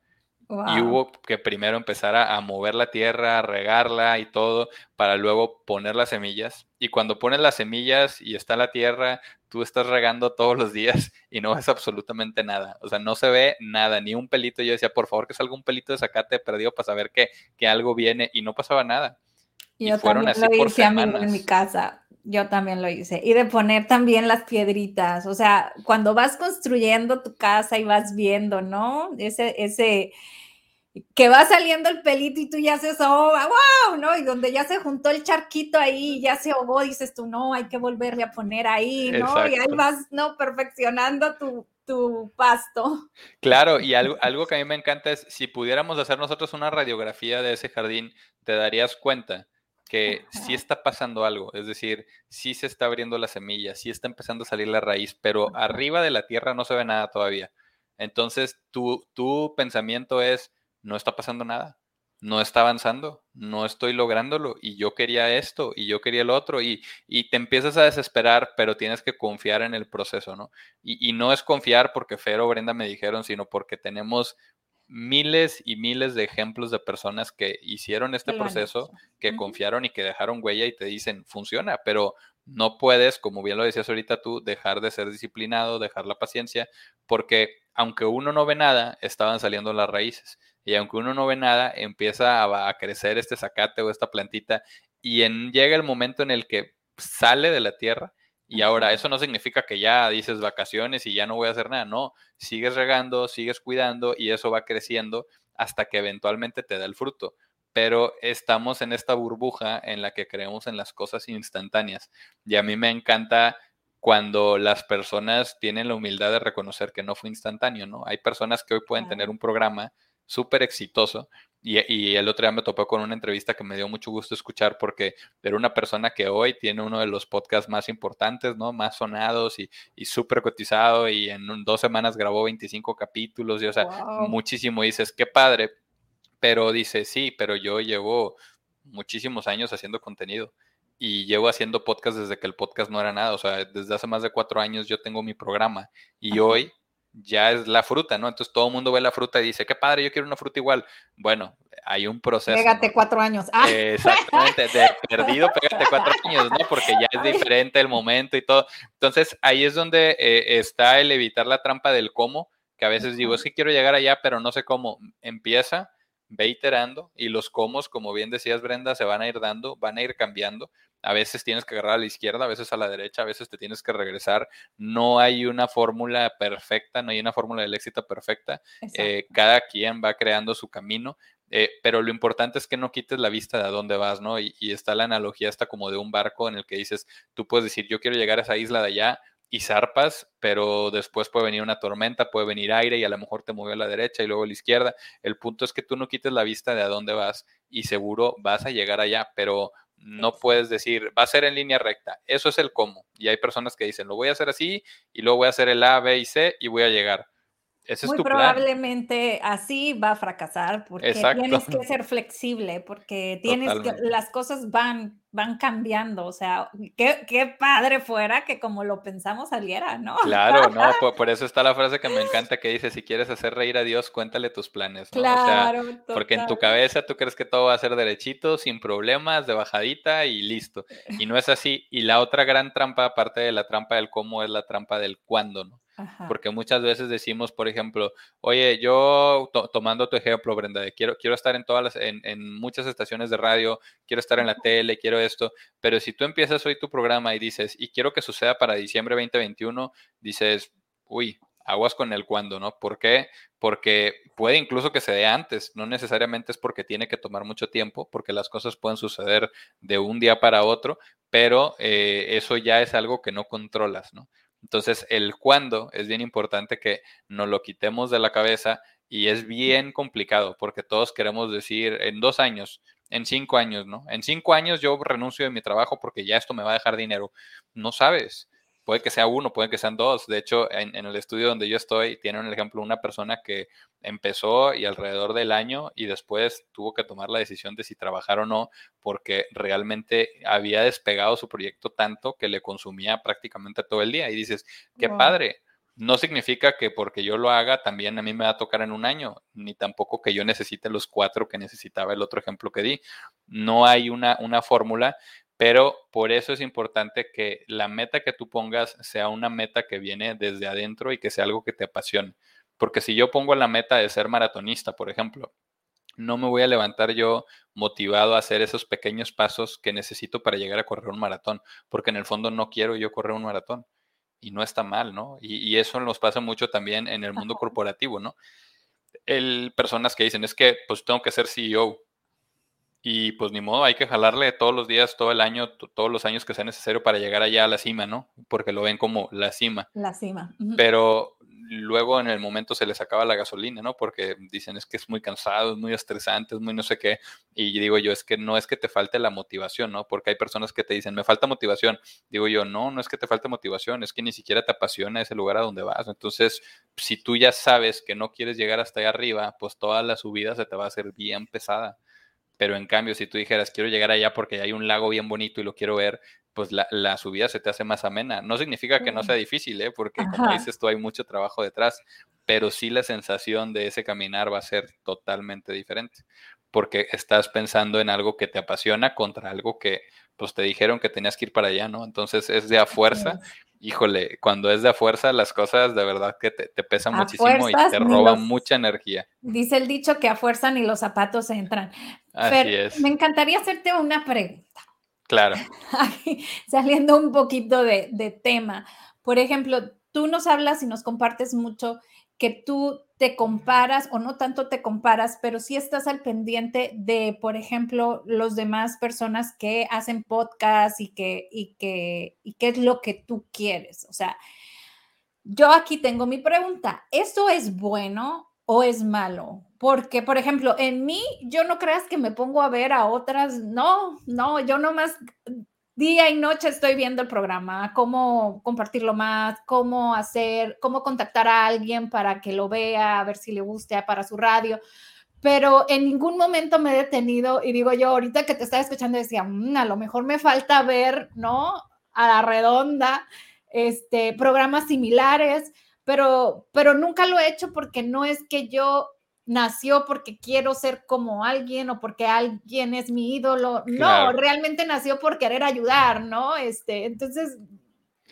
Y hubo que primero empezar a, mover la tierra, a regarla y todo, para luego poner las semillas. Y cuando pones las semillas y está la tierra, tú estás regando todos los días y no ves absolutamente nada. O sea, no se ve nada, ni un pelito. Yo decía, por favor, que salga un pelito de zacate perdido para saber que, que algo viene y no pasaba nada. Yo también lo hice en mi casa. Yo también lo hice. Y de poner también las piedritas. O sea, cuando vas construyendo tu casa y vas viendo, ¿no? Ese, ese, que va saliendo el pelito y tú ya haces, oh, wow, ¿no? Y donde ya se juntó el charquito ahí, ya se ahogó, dices tú, no, hay que volverle a poner ahí, ¿no? Y ahí vas, ¿no? Perfeccionando tu, tu pasto. Claro, y algo, algo que a mí me encanta es, si pudiéramos hacer nosotros una radiografía de ese jardín, te darías cuenta que sí está pasando algo, es decir, sí se está abriendo la semilla, sí está empezando a salir la raíz, pero arriba de la tierra no se ve nada todavía. Entonces, tu, tu pensamiento es, no está pasando nada, no está avanzando, no estoy lográndolo y yo quería esto y yo quería el otro y, y te empiezas a desesperar, pero tienes que confiar en el proceso, ¿no? Y, y no es confiar porque Fer o Brenda me dijeron, sino porque tenemos miles y miles de ejemplos de personas que hicieron este proceso, que confiaron y que dejaron huella y te dicen, funciona, pero No puedes, como bien lo decías ahorita tú, dejar de ser disciplinado, dejar la paciencia, porque aunque uno no ve nada, estaban saliendo las raíces. Y aunque uno no ve nada, empieza a, crecer este zacate o esta plantita y en, llega el momento en el que sale de la tierra y ahora eso no significa que ya dices vacaciones y ya no voy a hacer nada, no, sigues regando, sigues cuidando y eso va creciendo hasta que eventualmente te da el fruto. Pero estamos en esta burbuja en la que creemos en las cosas instantáneas. Y a mí me encanta cuando las personas tienen la humildad de reconocer que no fue instantáneo, ¿no? Hay personas que hoy pueden tener un programa súper exitoso. Y, el otro día me topé con una entrevista que me dio mucho gusto escuchar porque era una persona que hoy tiene uno de los podcasts más importantes, ¿no? Más sonados y, y súper cotizado y en dos semanas grabó 25 capítulos y, o sea, muchísimo. dices, qué padre. Pero dice, sí, pero yo llevo muchísimos años haciendo contenido y llevo haciendo podcast desde que el podcast no era nada. O sea, desde hace más de cuatro años yo tengo mi programa y hoy ya es la fruta, ¿no? Entonces todo el mundo ve la fruta y dice, qué padre, yo quiero una fruta igual. Bueno, hay un proceso. Pégate cuatro años. Ah. exactamente, de perdido, pégate cuatro años, ¿no? Porque ya es diferente el momento y todo. Entonces ahí es donde eh, está el evitar la trampa del cómo, que a veces digo, es que quiero llegar allá, pero no sé cómo. Empieza, ve iterando y los cómo, como bien decías Brenda, se van a ir dando, van a ir cambiando a veces tienes que agarrar a la izquierda, a veces a la derecha, a veces te tienes que regresar. No hay una fórmula perfecta, no hay una fórmula del éxito perfecta. Eh, cada quien va creando su camino, eh, pero lo importante es que no quites la vista de a dónde vas, ¿no? Y, está la analogía hasta como de un barco en el que dices, tú puedes decir, yo quiero llegar a esa isla de allá, y zarpas, pero después puede venir una tormenta, puede venir aire y a lo mejor te mueve a la derecha y luego a la izquierda. El punto es que tú no quites la vista de a dónde vas y seguro vas a llegar allá, pero no puedes decir, va a ser en línea recta. Eso es el cómo. Y hay personas que dicen, lo voy a hacer así y luego voy a hacer el A, B y C y voy a llegar. Ese Muy es tu probablemente así va a fracasar porque tienes que ser flexible, porque tienes que, las cosas van, van cambiando. O sea, qué, qué, padre fuera que como lo pensamos saliera, ¿no? Claro, no, por, eso está la frase que me encanta que dice, si quieres hacer reír a Dios, cuéntale tus planes. ¿no? Claro, o sea, porque en tu cabeza tú crees que todo va a ser derechito, sin problemas, de bajadita y listo. Y no es así. Y la otra gran trampa, aparte de la trampa del cómo, es la trampa del cuándo, ¿no? Porque muchas veces decimos, por ejemplo, oye, yo tomando tu ejemplo, Brenda, quiero, quiero estar en todas las, en, en, muchas estaciones de radio, quiero estar en la tele, quiero esto, pero si tú empiezas hoy tu programa y dices, y quiero que suceda para diciembre 2021, dices, uy, aguas con el cuándo, ¿no? ¿Por qué? Porque puede incluso que se dé antes, no necesariamente es porque tiene que tomar mucho tiempo, porque las cosas pueden suceder de un día para otro, pero eh, eso ya es algo que no controlas, ¿no? Entonces, el cuándo es bien importante que nos lo quitemos de la cabeza y es bien complicado porque todos queremos decir en dos años, en cinco años, ¿no? En cinco años yo renuncio de mi trabajo porque ya esto me va a dejar dinero. No sabes puede que sea uno, puede que sean dos. De hecho, en, el estudio donde yo estoy, tienen el ejemplo una persona que empezó y alrededor del año y después tuvo que tomar la decisión de si trabajar o no, porque realmente había despegado su proyecto tanto que le consumía prácticamente todo el día. Y dices, qué padre. No significa que porque yo lo haga también a mí me va a tocar en un año, ni tampoco que yo necesite los cuatro que necesitaba el otro ejemplo que di. No hay una, una fórmula, pero por eso es importante que la meta que tú pongas sea una meta que viene desde adentro y que sea algo que te apasione. Porque si yo pongo la meta de ser maratonista, por ejemplo, no me voy a levantar yo motivado a hacer esos pequeños pasos que necesito para llegar a correr un maratón, porque en el fondo no quiero yo correr un maratón. Y no está mal, ¿no? Y, eso nos pasa mucho también en el mundo corporativo, ¿no? El, personas que dicen, es que pues tengo que ser CEO y pues ni modo, hay que jalarle todos los días, todo el año, todos los años que sea necesario para llegar allá a la cima, ¿no? Porque lo ven como la cima. La cima. Pero luego en el momento se les acaba la gasolina, ¿no? Porque dicen es que es muy cansado, es muy estresante, es muy no sé qué. Y digo yo, es que no es que te falte la motivación, ¿no? Porque hay personas que te dicen, me falta motivación. Digo yo, no, no es que te falte motivación, es que ni siquiera te apasiona ese lugar a donde vas. Entonces, si tú ya sabes que no quieres llegar hasta allá arriba, pues toda la subida se te va a hacer bien pesada. Pero en cambio, si tú dijeras, quiero llegar allá porque hay un lago bien bonito y lo quiero ver, pues la, subida se te hace más amena. No significa que no sea difícil, ¿eh? porque como dices tú, hay mucho trabajo detrás, pero sí la sensación de ese caminar va a ser totalmente diferente, porque estás pensando en algo que te apasiona contra algo que pues te dijeron que tenías que ir para allá, ¿no? Entonces es de a fuerza. Híjole, cuando es de a fuerza, las cosas de verdad que te, pesan muchísimo y te roban mucha energía. Dice el dicho que a fuerza ni los zapatos entran. Así es. Me encantaría hacerte una pregunta. Claro. Saliendo un poquito de, de tema. Por ejemplo, tú nos hablas y nos compartes mucho que tú te comparas o no tanto te comparas, pero sí estás al pendiente de, por ejemplo, los demás personas que hacen podcast y que, y que, y qué es lo que tú quieres. O sea, yo aquí tengo mi pregunta, ¿esto es bueno o es malo? Porque, por ejemplo, en mí, yo no creas que me pongo a ver a otras, no, no, yo nomás día y noche estoy viendo el programa, cómo compartirlo más, cómo hacer, cómo contactar a alguien para que lo vea, a ver si le guste para su radio. Pero en ningún momento me he detenido y digo yo, ahorita que te estaba escuchando, decía, mm, a lo mejor me falta ver, ¿no? A la redonda, este, programas similares, pero, pero nunca lo he hecho porque no es que yo nació porque quiero ser como alguien o porque alguien es mi ídolo. No, realmente nació por querer ayudar, ¿no? Este, entonces,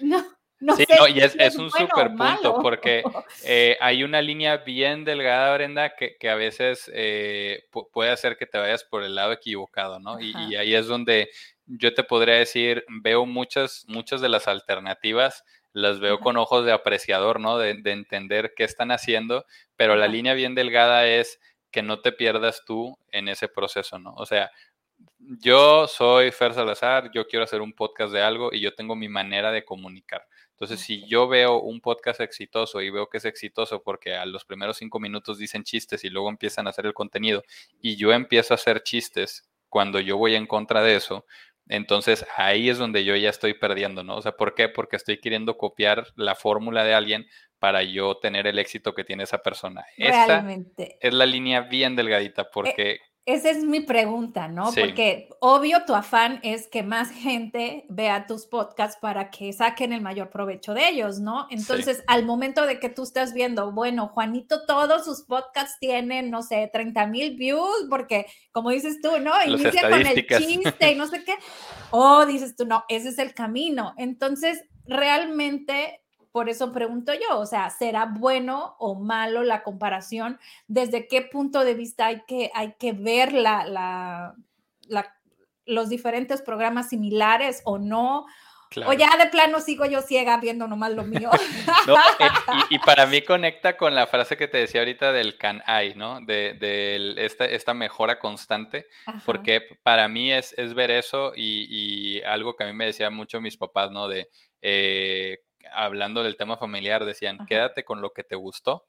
no. No sí, y es, un súper punto porque eh, hay una línea bien delgada, Brenda, que, a veces eh, puede hacer que te vayas por el lado equivocado, ¿no? Y, y, ahí es donde yo te podría decir, veo muchas, muchas de las alternativas las veo con ojos de apreciador, ¿no? De, entender qué están haciendo, pero la línea bien delgada es que no te pierdas tú en ese proceso, ¿no? O sea, yo soy Fer Salazar, yo quiero hacer un podcast de algo y yo tengo mi manera de comunicar. Entonces, si yo veo un podcast exitoso y veo que es exitoso porque a los primeros cinco minutos dicen chistes y luego empiezan a hacer el contenido y yo empiezo a hacer chistes cuando yo voy en contra de eso, entonces ahí es donde yo ya estoy perdiendo, ¿no? O sea, ¿por qué? Porque estoy queriendo copiar la fórmula de alguien para yo tener el éxito que tiene esa persona. Realmente. es la línea bien delgadita eh, porque esa es mi pregunta, ¿no? Porque obvio tu afán es que más gente vea tus podcasts para que saquen el mayor provecho de ellos, ¿no? Entonces, al momento de que tú estás viendo, bueno, Juanito, todos sus podcasts tienen, no sé, 30 mil views, porque como dices tú, ¿no? Inicia con el chiste y no sé qué. O dices tú, no, ese es el camino. Entonces, realmente por eso pregunto yo, o sea, ¿será bueno o malo la comparación? ¿Desde qué punto de vista hay que, hay que ver la, los diferentes programas similares o no? O ya de plano sigo yo ciega viendo nomás lo mío. Eh, y, para mí conecta con la frase que te decía ahorita del can I, ¿no? De, esta, mejora constante, porque para mí es, es ver eso y, algo que a mí me decían mucho mis papás, ¿no? De eh, hablando del tema familiar, decían, quédate con lo que te gustó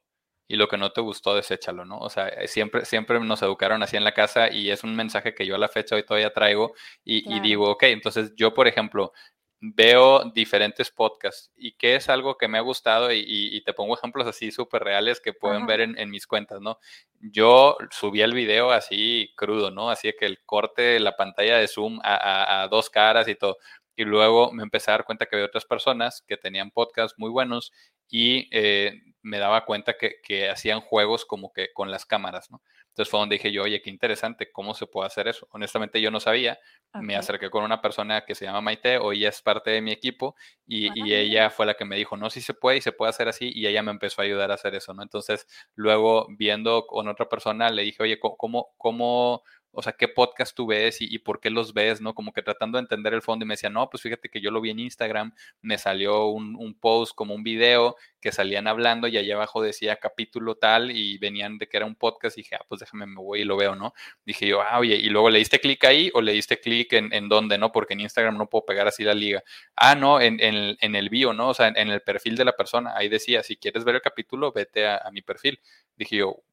y lo que no te gustó, deséchalo, ¿no? O sea, eh, siempre, siempre nos educaron así en la casa y es un mensaje que yo a la fecha hoy todavía traigo y, digo, ok, entonces yo, por ejemplo, veo diferentes podcasts y qué es algo que me ha gustado y, te pongo ejemplos así súper reales que pueden ver en, mis cuentas, ¿no? Yo subí el video así crudo, ¿no? Así que el corte, la pantalla de Zoom a dos caras y todo. Y luego me empecé a dar cuenta que había otras personas que tenían podcasts muy buenos y eh, me daba cuenta que, hacían juegos como que con las cámaras, ¿no? Entonces fue donde dije yo, oye, qué interesante, ¿cómo se puede hacer eso? Honestamente yo no sabía, me acerqué con una persona que se llama Maite, o ella es parte de mi equipo, y, y, ella fue la que me dijo, no, sí se puede y se puede hacer así, y ella me empezó a ayudar a hacer eso, ¿no? Entonces luego viendo con otra persona le dije, oye, ¿cómo, cómo o sea, qué podcast tú ves y, por qué los ves, ¿no? Como que tratando de entender el fondo y me decía, no, pues fíjate que yo lo vi en Instagram, me salió un, post como un video que salían hablando y allá abajo decía capítulo tal y venían de que era un podcast y dije, ah, pues déjame, me voy y lo veo, ¿no? Dije yo, ah, oye, y luego le diste clic ahí o le diste clic en, en dónde, ¿no? Porque en Instagram no puedo pegar así la liga. Ah, no, en, en, el bio, ¿no? O sea, en, el perfil de la persona, ahí decía, si quieres ver el capítulo, vete a mi perfil. Dije yo,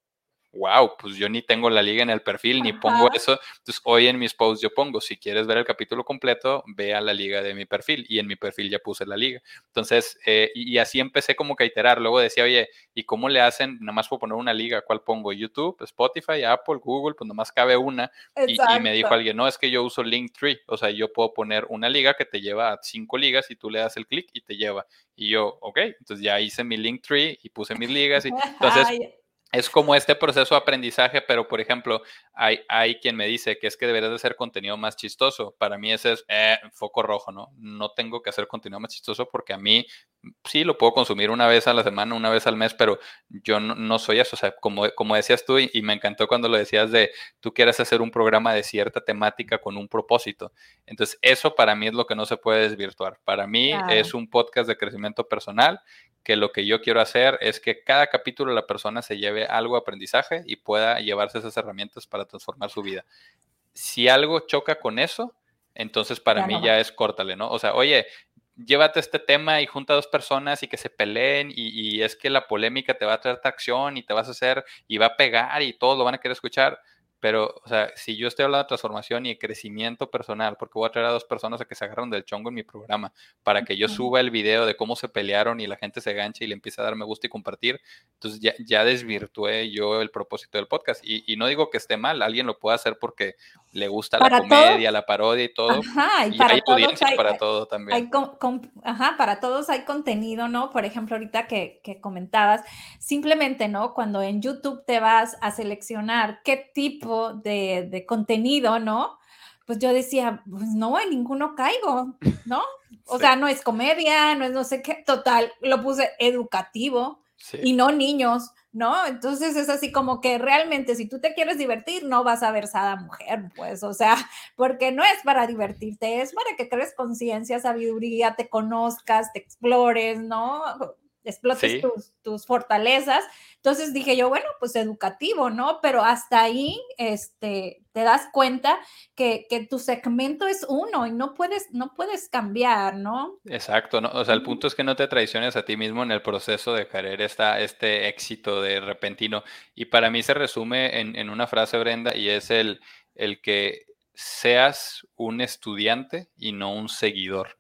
wow, pues yo ni tengo la liga en el perfil, ni pongo eso. Entonces, hoy en mis posts yo pongo, si quieres ver el capítulo completo, ve a la liga de mi perfil. Y en mi perfil ya puse la liga. Entonces, eh, y, así empecé como que a iterar. Luego decía, oye, ¿y cómo le hacen? Nada más puedo poner una liga, ¿cuál pongo? YouTube, Spotify, Apple, Google, pues nomás cabe una. Y, me dijo alguien, no, es que yo uso Linktree. O sea, yo puedo poner una liga que te lleva a cinco ligas y tú le das el clic y te lleva. Y yo, ok, entonces ya hice mi Linktree y puse mis ligas. Y, entonces es como este proceso de aprendizaje, pero por ejemplo, hay, hay quien me dice que es que deberías de hacer contenido más chistoso. Para mí ese es eh, foco rojo, ¿no? No tengo que hacer contenido más chistoso porque a mí sí lo puedo consumir una vez a la semana, una vez al mes, pero yo no, soy eso. O sea, como, como decías tú, y, me encantó cuando lo decías de tú quieres hacer un programa de cierta temática con un propósito. Entonces, eso para mí es lo que no se puede desvirtuar. Para mí es un podcast de crecimiento personal que lo que yo quiero hacer es que cada capítulo la persona se lleve algo de aprendizaje y pueda llevarse esas herramientas para transformar su vida. Si algo choca con eso, entonces para mí ya es córtale, ¿no? O sea, oye, llévate este tema y junta a dos personas y que se peleen y, y, es que la polémica te va a traer tracción y te vas a hacer y va a pegar y todos lo van a querer escuchar. Pero, o sea, si yo estoy hablando de transformación y crecimiento personal, porque voy a traer a dos personas a que se agarran del chongo en mi programa, para que yo suba el video de cómo se pelearon y la gente se ganche y le empiece a dar me gusta y compartir, entonces ya, ya desvirtué yo el propósito del podcast. Y, no digo que esté mal, alguien lo puede hacer porque le gusta la comedia, la parodia y todo. Ajá, y, para hay audiencia para todo también. ajá, para todos hay contenido, ¿no? Por ejemplo, ahorita que, que comentabas, simplemente, ¿no? Cuando en YouTube te vas a seleccionar qué tipo de, contenido, ¿no? Pues yo decía, pues no, en ninguno caigo, ¿no? O sea, no es comedia, no es no sé qué, total, lo puse educativo y no niños, ¿no? Entonces es así como que realmente si tú te quieres divertir, no vas a ver Sada Mujer, pues, o sea, porque no es para divertirte, es para que crees conciencia, sabiduría, te conozcas, te explores, ¿no? Explotes tus, tus, fortalezas. Entonces dije yo, bueno, pues educativo, ¿no? Pero hasta ahí este, te das cuenta que, que, tu segmento es uno y no puedes, no puedes cambiar, ¿no? Exacto, ¿no? O sea, el punto es que no te traiciones a ti mismo en el proceso de querer esta, este éxito de repentino. Y para mí se resume en, en una frase, Brenda, y es el, el que seas un estudiante y no un seguidor.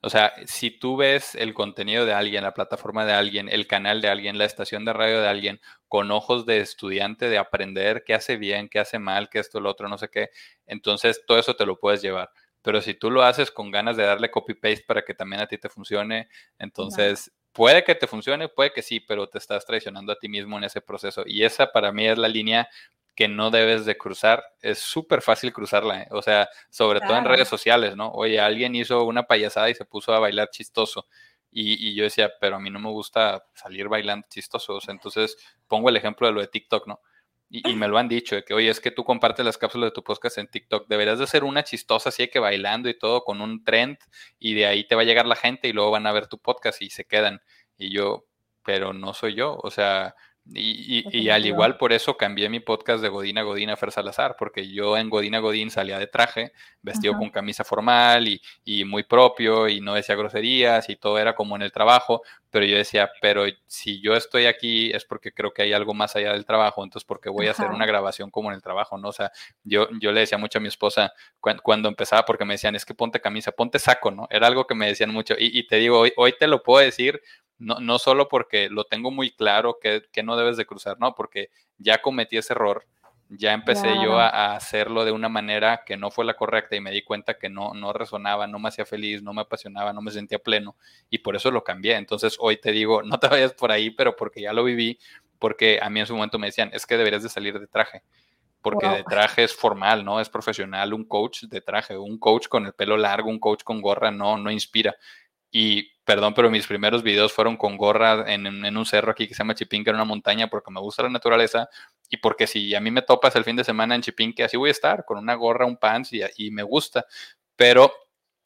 O sea, si tú ves el contenido de alguien, la plataforma de alguien, el canal de alguien, la estación de radio de alguien, con ojos de estudiante, de aprender qué hace bien, qué hace mal, qué esto, lo otro, no sé qué, entonces todo eso te lo puedes llevar. Pero si tú lo haces con ganas de darle copy-paste para que también a ti te funcione, entonces puede que te funcione, puede que sí, pero te estás traicionando a ti mismo en ese proceso. Y esa para mí es la línea que no debes de cruzar. Es súper fácil cruzarla, ¿eh? o sea, sobre todo en redes sociales, ¿no? Oye, alguien hizo una payasada y se puso a bailar chistoso. Y, yo decía, pero a mí no me gusta salir bailando chistoso. entonces pongo el ejemplo de lo de TikTok, ¿no? Y, me lo han dicho, de que, oye, es que tú compartes las cápsulas de tu podcast en TikTok, deberías de hacer una chistosa así que bailando y todo con un trend y de ahí te va a llegar la gente y luego van a ver tu podcast y se quedan. Y yo, pero no soy yo, o sea, y, al igual por eso cambié mi podcast de Godina Godina Fer Salazar, porque yo en Godina Godín salía de traje, vestido con camisa formal y, muy propio y no decía groserías y todo era como en el trabajo, pero yo decía, pero si yo estoy aquí es porque creo que hay algo más allá del trabajo, entonces porque voy a hacer una grabación como en el trabajo, ¿no? O sea, yo, yo le decía mucho a mi esposa cuando, empezaba, porque me decían, es que ponte camisa, ponte saco, ¿no? Era algo que me decían mucho. Y, te digo, hoy, hoy te lo puedo decir no, no solo porque lo tengo muy claro que, no debes de cruzar, no, porque ya cometí ese error, ya empecé yo a, hacerlo de una manera que no fue la correcta y me di cuenta que no, no resonaba, no me hacía feliz, no me apasionaba, no me sentía pleno y por eso lo cambié. Entonces hoy te digo, no te vayas por ahí, pero porque ya lo viví, porque a mí en su momento me decían, es que deberías de salir de traje porque de traje es formal, ¿no? Es profesional, un coach de traje, un coach con el pelo largo, un coach con gorra, no, no inspira. Y perdón, pero mis primeros videos fueron con gorra en, un cerro aquí que se llama Chipinque, en una montaña, porque me gusta la naturaleza y porque si a mí me topas el fin de semana en Chipinque, así voy a estar, con una gorra, un pants y, y me gusta. Pero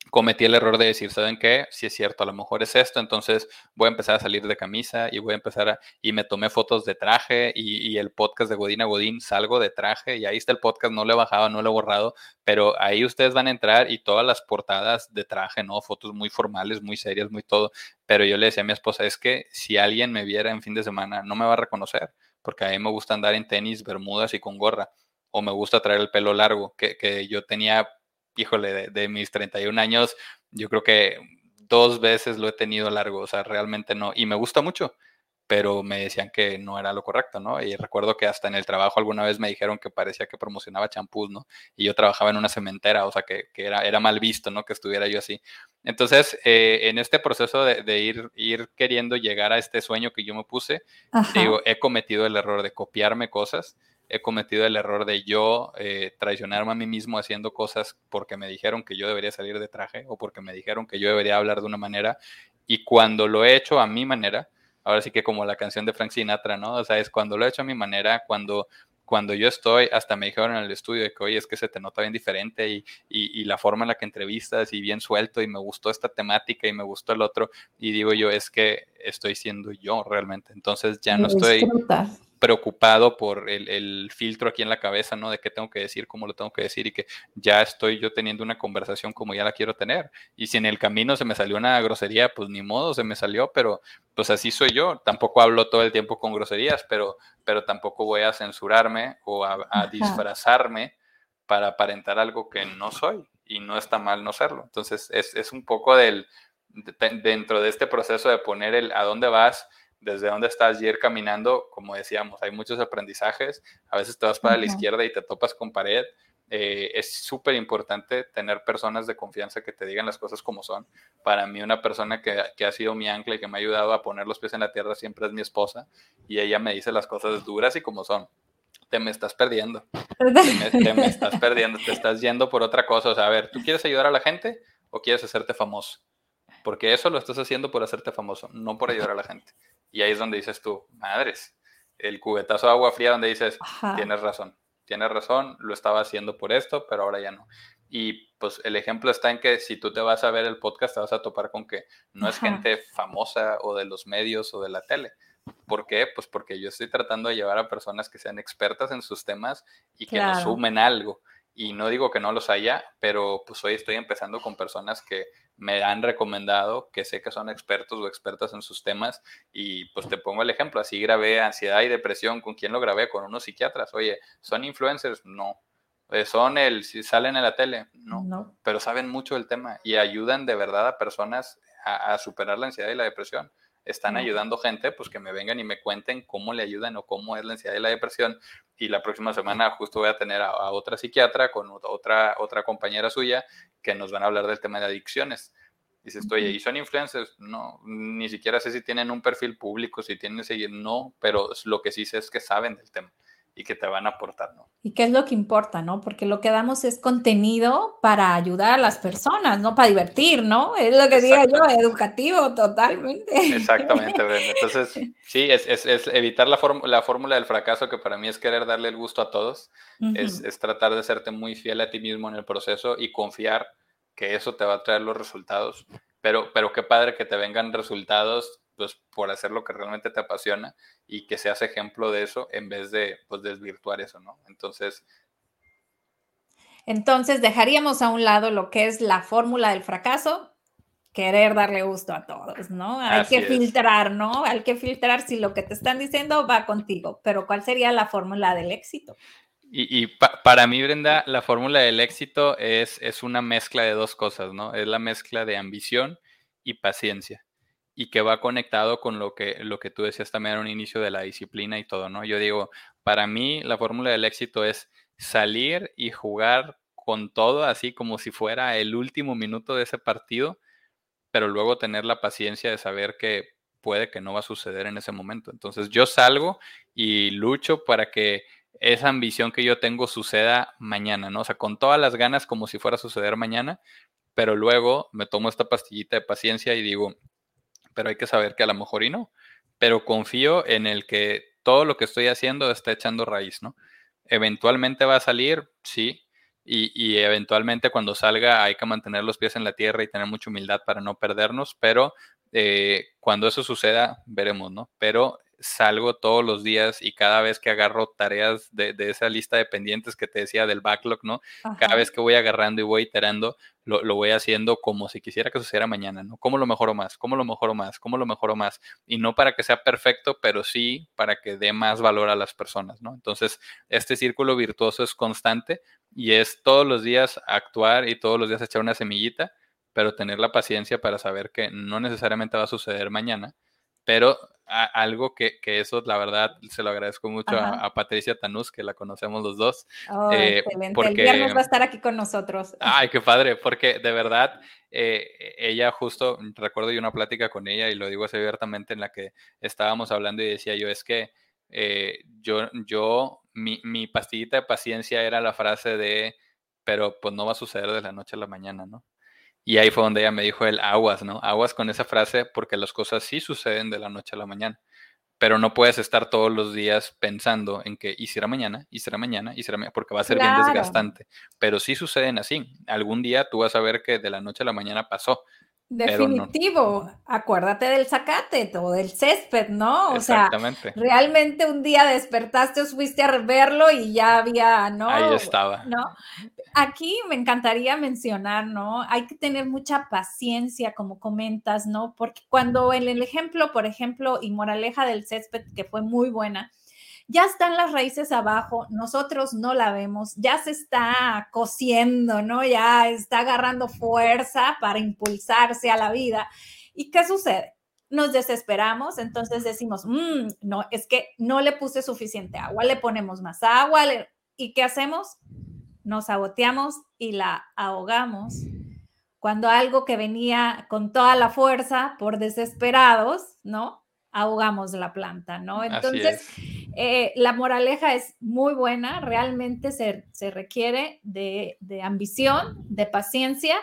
cometí el error de decir, ¿saben qué? Si es cierto, a lo mejor es esto, entonces voy a empezar a salir de camisa y voy a empezar a, y me tomé fotos de traje y, el podcast de Godín a Godín, salgo de traje y ahí está el podcast, no lo he bajado, no lo he borrado, pero ahí ustedes van a entrar y todas las portadas de traje, ¿no? Fotos muy formales, muy serias, muy todo, pero yo le decía a mi esposa, es que si alguien me viera en fin de semana, no me va a reconocer, porque a mí me gusta andar en tenis, bermudas y con gorra, o me gusta traer el pelo largo, que, que yo tenía híjole, de, mis 31 años, yo creo que dos veces lo he tenido largo, o sea, realmente no. Y me gusta mucho, pero me decían que no era lo correcto, ¿no? Y recuerdo que hasta en el trabajo alguna vez me dijeron que parecía que promocionaba champús, ¿no? Y yo trabajaba en una cementera, o sea, que, era, era mal visto, ¿no? Que estuviera yo así. Entonces, eh, en este proceso de, ir, ir queriendo llegar a este sueño que yo me puse, digo, he cometido el error de copiarme cosas, he cometido el error de yo eh, traicionarme a mí mismo haciendo cosas porque me dijeron que yo debería salir de traje o porque me dijeron que yo debería hablar de una manera. Y cuando lo he hecho a mi manera, ahora sí que como la canción de Frank Sinatra, ¿no? O sea, es cuando lo he hecho a mi manera, cuando, cuando yo estoy, hasta me dijeron en el estudio de que, oye, es que se te nota bien diferente y, y, la forma en la que entrevistas y bien suelto y me gustó esta temática y me gustó el otro. Y digo yo, es que estoy siendo yo realmente. Entonces ya no estoy preocupado por el, filtro aquí en la cabeza, ¿no? De qué tengo que decir, cómo lo tengo que decir y que ya estoy yo teniendo una conversación como ya la quiero tener. Y si en el camino se me salió una grosería, pues ni modo, se me salió, pero pues así soy yo. Tampoco hablo todo el tiempo con groserías, pero, pero tampoco voy a censurarme o a, disfrazarme para aparentar algo que no soy y no está mal no serlo. Entonces es, es un poco del, dentro de este proceso de poner el a dónde vas, desde dónde estás y ir caminando, como decíamos, hay muchos aprendizajes, a veces te vas para la izquierda y te topas con pared. Eh, es súper importante tener personas de confianza que te digan las cosas como son. Para mí una persona que, que, ha sido mi ancla y que me ha ayudado a poner los pies en la tierra siempre es mi esposa y ella me dice las cosas duras y como son. Te me estás perdiendo. Te me, estás perdiendo, te estás yendo por otra cosa. O sea, a ver, ¿tú quieres ayudar a la gente o quieres hacerte famoso? Porque eso lo estás haciendo por hacerte famoso, no por ayudar a la gente. Y ahí es donde dices tú, madres, el cubetazo de agua fría donde dices, tienes razón, tienes razón, lo estaba haciendo por esto, pero ahora ya no. Y pues el ejemplo está en que si tú te vas a ver el podcast, te vas a topar con que no es gente famosa o de los medios o de la tele. ¿Por qué? Pues porque yo estoy tratando de llevar a personas que sean expertas en sus temas y que nos sumen algo. Y no digo que no los haya, pero pues hoy estoy empezando con personas que me han recomendado, que sé que son expertos o expertas en sus temas. Y pues te pongo el ejemplo, así grabé ansiedad y depresión. ¿Con quién lo grabé? Con unos psiquiatras. Oye, ¿son influencers? No. Eh, ¿Son el, si salen en la tele? No. Pero saben mucho del tema y ayudan de verdad a personas a superar la ansiedad y la depresión están ayudando gente, pues que me vengan y me cuenten cómo le ayudan o cómo es la ansiedad y la depresión. Y la próxima semana justo voy a tener a, otra psiquiatra con otra, otra compañera suya que nos van a hablar del tema de adicciones. Dices, oye, ¿y son influencers? No, ni siquiera sé si tienen un perfil público, si tienen seguir, no, pero lo que sí sé es que saben del tema y que te van a aportar, ¿no? Y qué es lo que importa, ¿no? Porque lo que damos es contenido para ayudar a las personas, no para divertir, ¿no? Es lo que digo yo, educativo totalmente. Exactamente. Entonces, sí, es, es, es evitar la, la fórmula del fracaso, que para mí es querer darle el gusto a todos, es, es tratar de serte muy fiel a ti mismo en el proceso y confiar que eso te va a traer los resultados. Pero, pero qué padre que te vengan resultados pues, por hacer lo que realmente te apasiona y que seas ejemplo de eso en vez de pues, desvirtuar eso, ¿no? Entonces... Entonces, dejaríamos a un lado lo que es la fórmula del fracaso, querer darle gusto a todos, ¿no? Hay que filtrar, ¿no? Hay que filtrar si lo que te están diciendo va contigo, pero ¿cuál sería la fórmula del éxito? Y, para mí, Brenda, la fórmula del éxito es, es una mezcla de dos cosas, ¿no? Es la mezcla de ambición y paciencia y que va conectado con lo que, lo que tú decías también al inicio de la disciplina y todo, ¿no? Yo digo, para mí la fórmula del éxito es salir y jugar con todo así como si fuera el último minuto de ese partido, pero luego tener la paciencia de saber que puede que no va a suceder en ese momento. Entonces yo salgo y lucho para que esa ambición que yo tengo suceda mañana, ¿no? O sea, con todas las ganas como si fuera a suceder mañana, pero luego me tomo esta pastillita de paciencia y digo, pero hay que saber que a lo mejor y no. Pero confío en el que todo lo que estoy haciendo está echando raíz, ¿no? Eventualmente va a salir, sí, y, eventualmente cuando salga hay que mantener los pies en la tierra y tener mucha humildad para no perdernos, pero eh, cuando eso suceda, veremos, ¿no? Pero salgo todos los días y cada vez que agarro tareas de, esa lista de pendientes que te decía del backlog, ¿no? Cada vez que voy agarrando y voy iterando, lo, voy haciendo como si quisiera que sucediera mañana, ¿no? ¿Cómo lo mejoro más? ¿Cómo lo mejoro más? ¿Cómo lo mejoro más? Y no para que sea perfecto, pero sí para que dé más valor a las personas, ¿no? Entonces, este círculo virtuoso es constante y es todos los días actuar y todos los días echar una semillita, pero tener la paciencia para saber que no necesariamente va a suceder mañana pero algo que, eso, la verdad, se lo agradezco mucho a, Patricia Tanús, que la conocemos los dos. Oh, eh, Porque, el viernes va a estar aquí con nosotros. Ay, qué padre, porque de verdad, eh, ella justo, recuerdo yo una plática con ella y lo digo así abiertamente en la que estábamos hablando y decía yo, es que eh, yo, yo mi, mi pastillita de paciencia era la frase de, pero pues no va a suceder de la noche a la mañana, ¿no? Y ahí fue donde ella me dijo el aguas, ¿no? Aguas con esa frase porque las cosas sí suceden de la noche a la mañana. Pero no puedes estar todos los días pensando en que hiciera mañana, hiciera mañana, hiciera mañana, porque va a ser bien desgastante. Pero sí suceden así. Algún día tú vas a ver que de la noche a la mañana pasó. Definitivo, acuérdate del zacate o del césped, ¿no? O sea, realmente un día despertaste o fuiste a verlo y ya había, ¿no? Ahí estaba. ¿no? Aquí me encantaría mencionar, ¿no? Hay que tener mucha paciencia, como comentas, ¿no? Porque cuando en el ejemplo, por ejemplo, y moraleja del césped, que fue muy buena, ya están las raíces abajo, nosotros no la vemos, ya se está cociendo, ¿no? Ya está agarrando fuerza para impulsarse a la vida. ¿Y qué sucede? Nos desesperamos, entonces decimos, mm, no, es que no le puse suficiente agua, le ponemos más agua, ¿y qué hacemos? Nos saboteamos y la ahogamos. Cuando algo que venía con toda la fuerza por desesperados, ¿no? ahogamos la planta, ¿no? Entonces, eh, la moraleja es muy buena, realmente se, requiere de, ambición, de paciencia.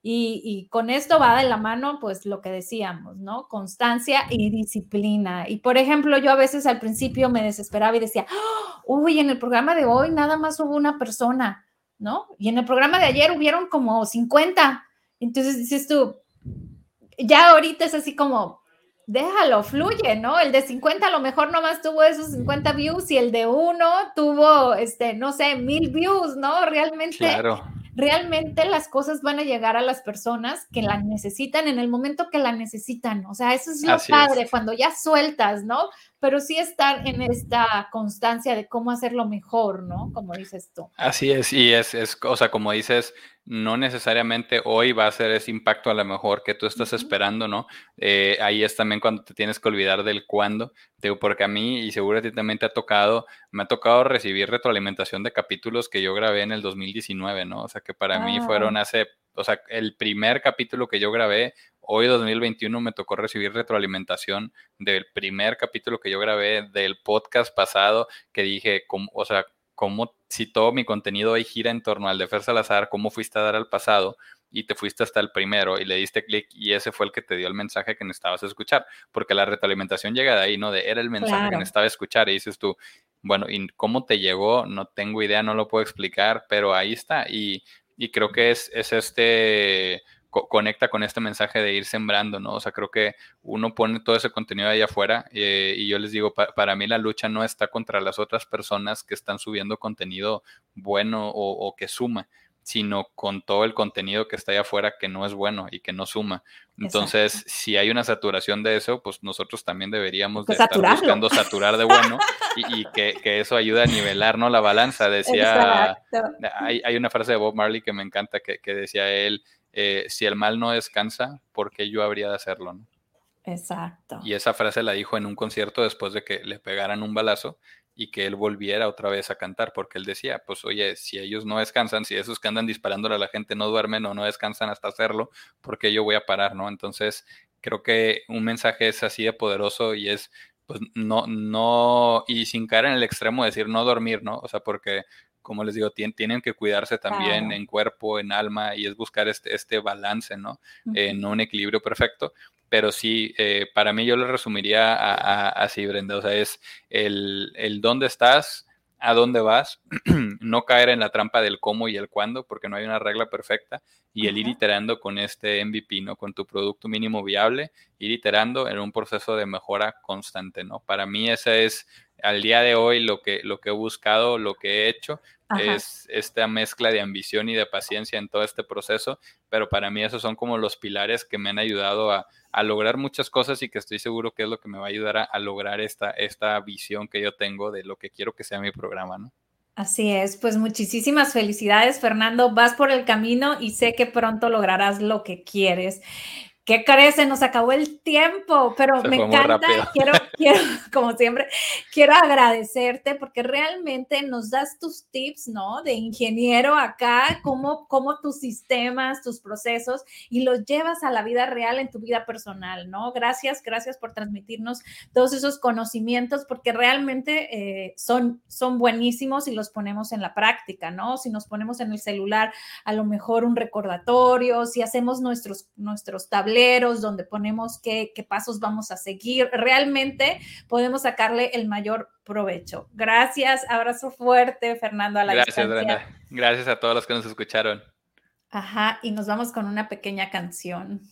Y, con esto va de la mano, pues lo que decíamos, ¿no? Constancia y disciplina. Y por ejemplo, yo a veces al principio me desesperaba y decía, ¡Ah! uy, en el programa de hoy nada más hubo una persona, ¿no? Y en el programa de ayer hubieron como 50. Entonces dices tú, ya ahorita es así como, déjalo, fluye, ¿no? El de 50 a lo mejor nomás tuvo esos 50 views y el de uno tuvo, este, no sé, mil views, ¿no? Realmente, claro. Realmente las cosas van a llegar a las personas que la necesitan en el momento que la necesitan. O sea, eso es lo padre, cuando ya sueltas, ¿no? Pero sí estar en esta constancia de cómo hacerlo mejor, ¿no? Como dices tú. Así es, y es, es o sea, como dices, no necesariamente hoy va a ser ese impacto a lo mejor que tú estás esperando, ¿no? Eh, ahí es también cuando te tienes que olvidar del cuándo, digo, porque a mí, y seguro a ti también te ha tocado, me ha tocado recibir retroalimentación de capítulos que yo grabé en el 2019, ¿no? O sea, que para mí fueron ah. hace, o sea, el primer capítulo que yo grabé, hoy 2021 me tocó recibir retroalimentación del primer capítulo que yo grabé del podcast pasado, que dije, o sea, cómo, si todo mi contenido ahí gira en torno al de Fer Salazar, cómo fuiste a dar al pasado y te fuiste hasta el primero y le diste clic y ese fue el que te dio el mensaje que necesitabas escuchar, porque la retroalimentación llega de ahí, ¿no? De era el mensaje que necesitaba escuchar y dices tú, bueno, ¿y cómo te llegó? No tengo idea, no lo puedo explicar, pero ahí está y, y creo que es, es este conecta con este mensaje de ir sembrando, ¿no? O sea, creo que uno pone todo ese contenido ahí afuera eh, y yo les digo, para mí la lucha no está contra las otras personas que están subiendo contenido bueno o, que suma, sino con todo el contenido que está ahí afuera que no es bueno y que no suma. Entonces, si hay una saturación de eso, pues nosotros también deberíamos de estar buscando saturar de bueno y, que, eso ayude a nivelar, ¿no? La balanza. Decía, hay, hay, una frase de Bob Marley que me encanta, que, que decía él, eh, si el mal no descansa, ¿por qué yo habría de hacerlo? No? Exacto. Y esa frase la dijo en un concierto después de que le pegaran un balazo y que él volviera otra vez a cantar, porque él decía, pues oye, si ellos no descansan, si esos que andan disparándole a la gente no duermen o no descansan hasta hacerlo, ¿por qué yo voy a parar, no? Entonces, creo que un mensaje es así de poderoso y es, pues no, no, y sin caer en el extremo de decir no dormir, ¿no? O sea, porque como les digo, tienen, que cuidarse también en cuerpo, en alma, y es buscar este, este balance, ¿no? Eh, no un equilibrio perfecto, pero sí, eh, para mí yo lo resumiría así, Brenda, o sea, es el, el dónde estás, a dónde vas, no caer en la trampa del cómo y el cuándo, porque no hay una regla perfecta, y el ir iterando con este MVP, ¿no? Con tu producto mínimo viable, ir iterando en un proceso de mejora constante, ¿no? Para mí ese es al día de hoy lo que, lo que he buscado, lo que he hecho, es esta mezcla de ambición y de paciencia en todo este proceso, pero para mí esos son como los pilares que me han ayudado a, lograr muchas cosas y que estoy seguro que es lo que me va a ayudar a, lograr esta, esta visión que yo tengo de lo que quiero que sea mi programa, ¿no? Así es, pues muchísimas felicidades, Fernando. Vas por el camino y sé que pronto lograrás lo que quieres. ¿Qué crees? Se nos acabó el tiempo, pero me encanta. Quiero, quiero, como siempre, quiero agradecerte porque realmente nos das tus tips, ¿no? De ingeniero acá, cómo, cómo tus sistemas, tus procesos y los llevas a la vida real en tu vida personal, ¿no? Gracias, gracias por transmitirnos todos esos conocimientos porque realmente eh, son, son buenísimos y los ponemos en la práctica, ¿no? Si nos ponemos en el celular, a lo mejor un recordatorio, si hacemos nuestros, nuestros tableros donde ponemos qué, pasos vamos a seguir. Realmente podemos sacarle el mayor provecho. Gracias, abrazo fuerte, Fernando. A la Gracias, Brenda. Gracias a todos los que nos escucharon. Ajá, y nos vamos con una pequeña canción.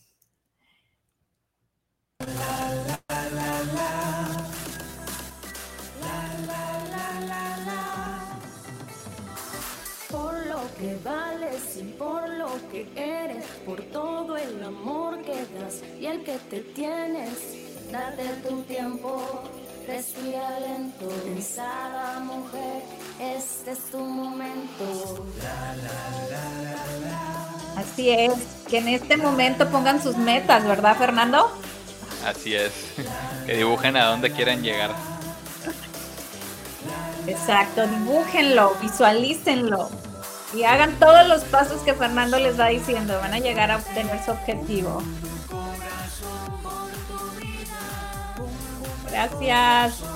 Y el que te tienes. Date tu tiempo, respira lento, pensada mujer, este es tu momento. Así es, que en este momento pongan sus metas, ¿verdad, Fernando? Así es, que dibujen a dónde quieren llegar. Exacto, dibújenlo, visualícenlo y hagan todos los pasos que Fernando les va diciendo, van a llegar a obtener su objetivo. Gracias.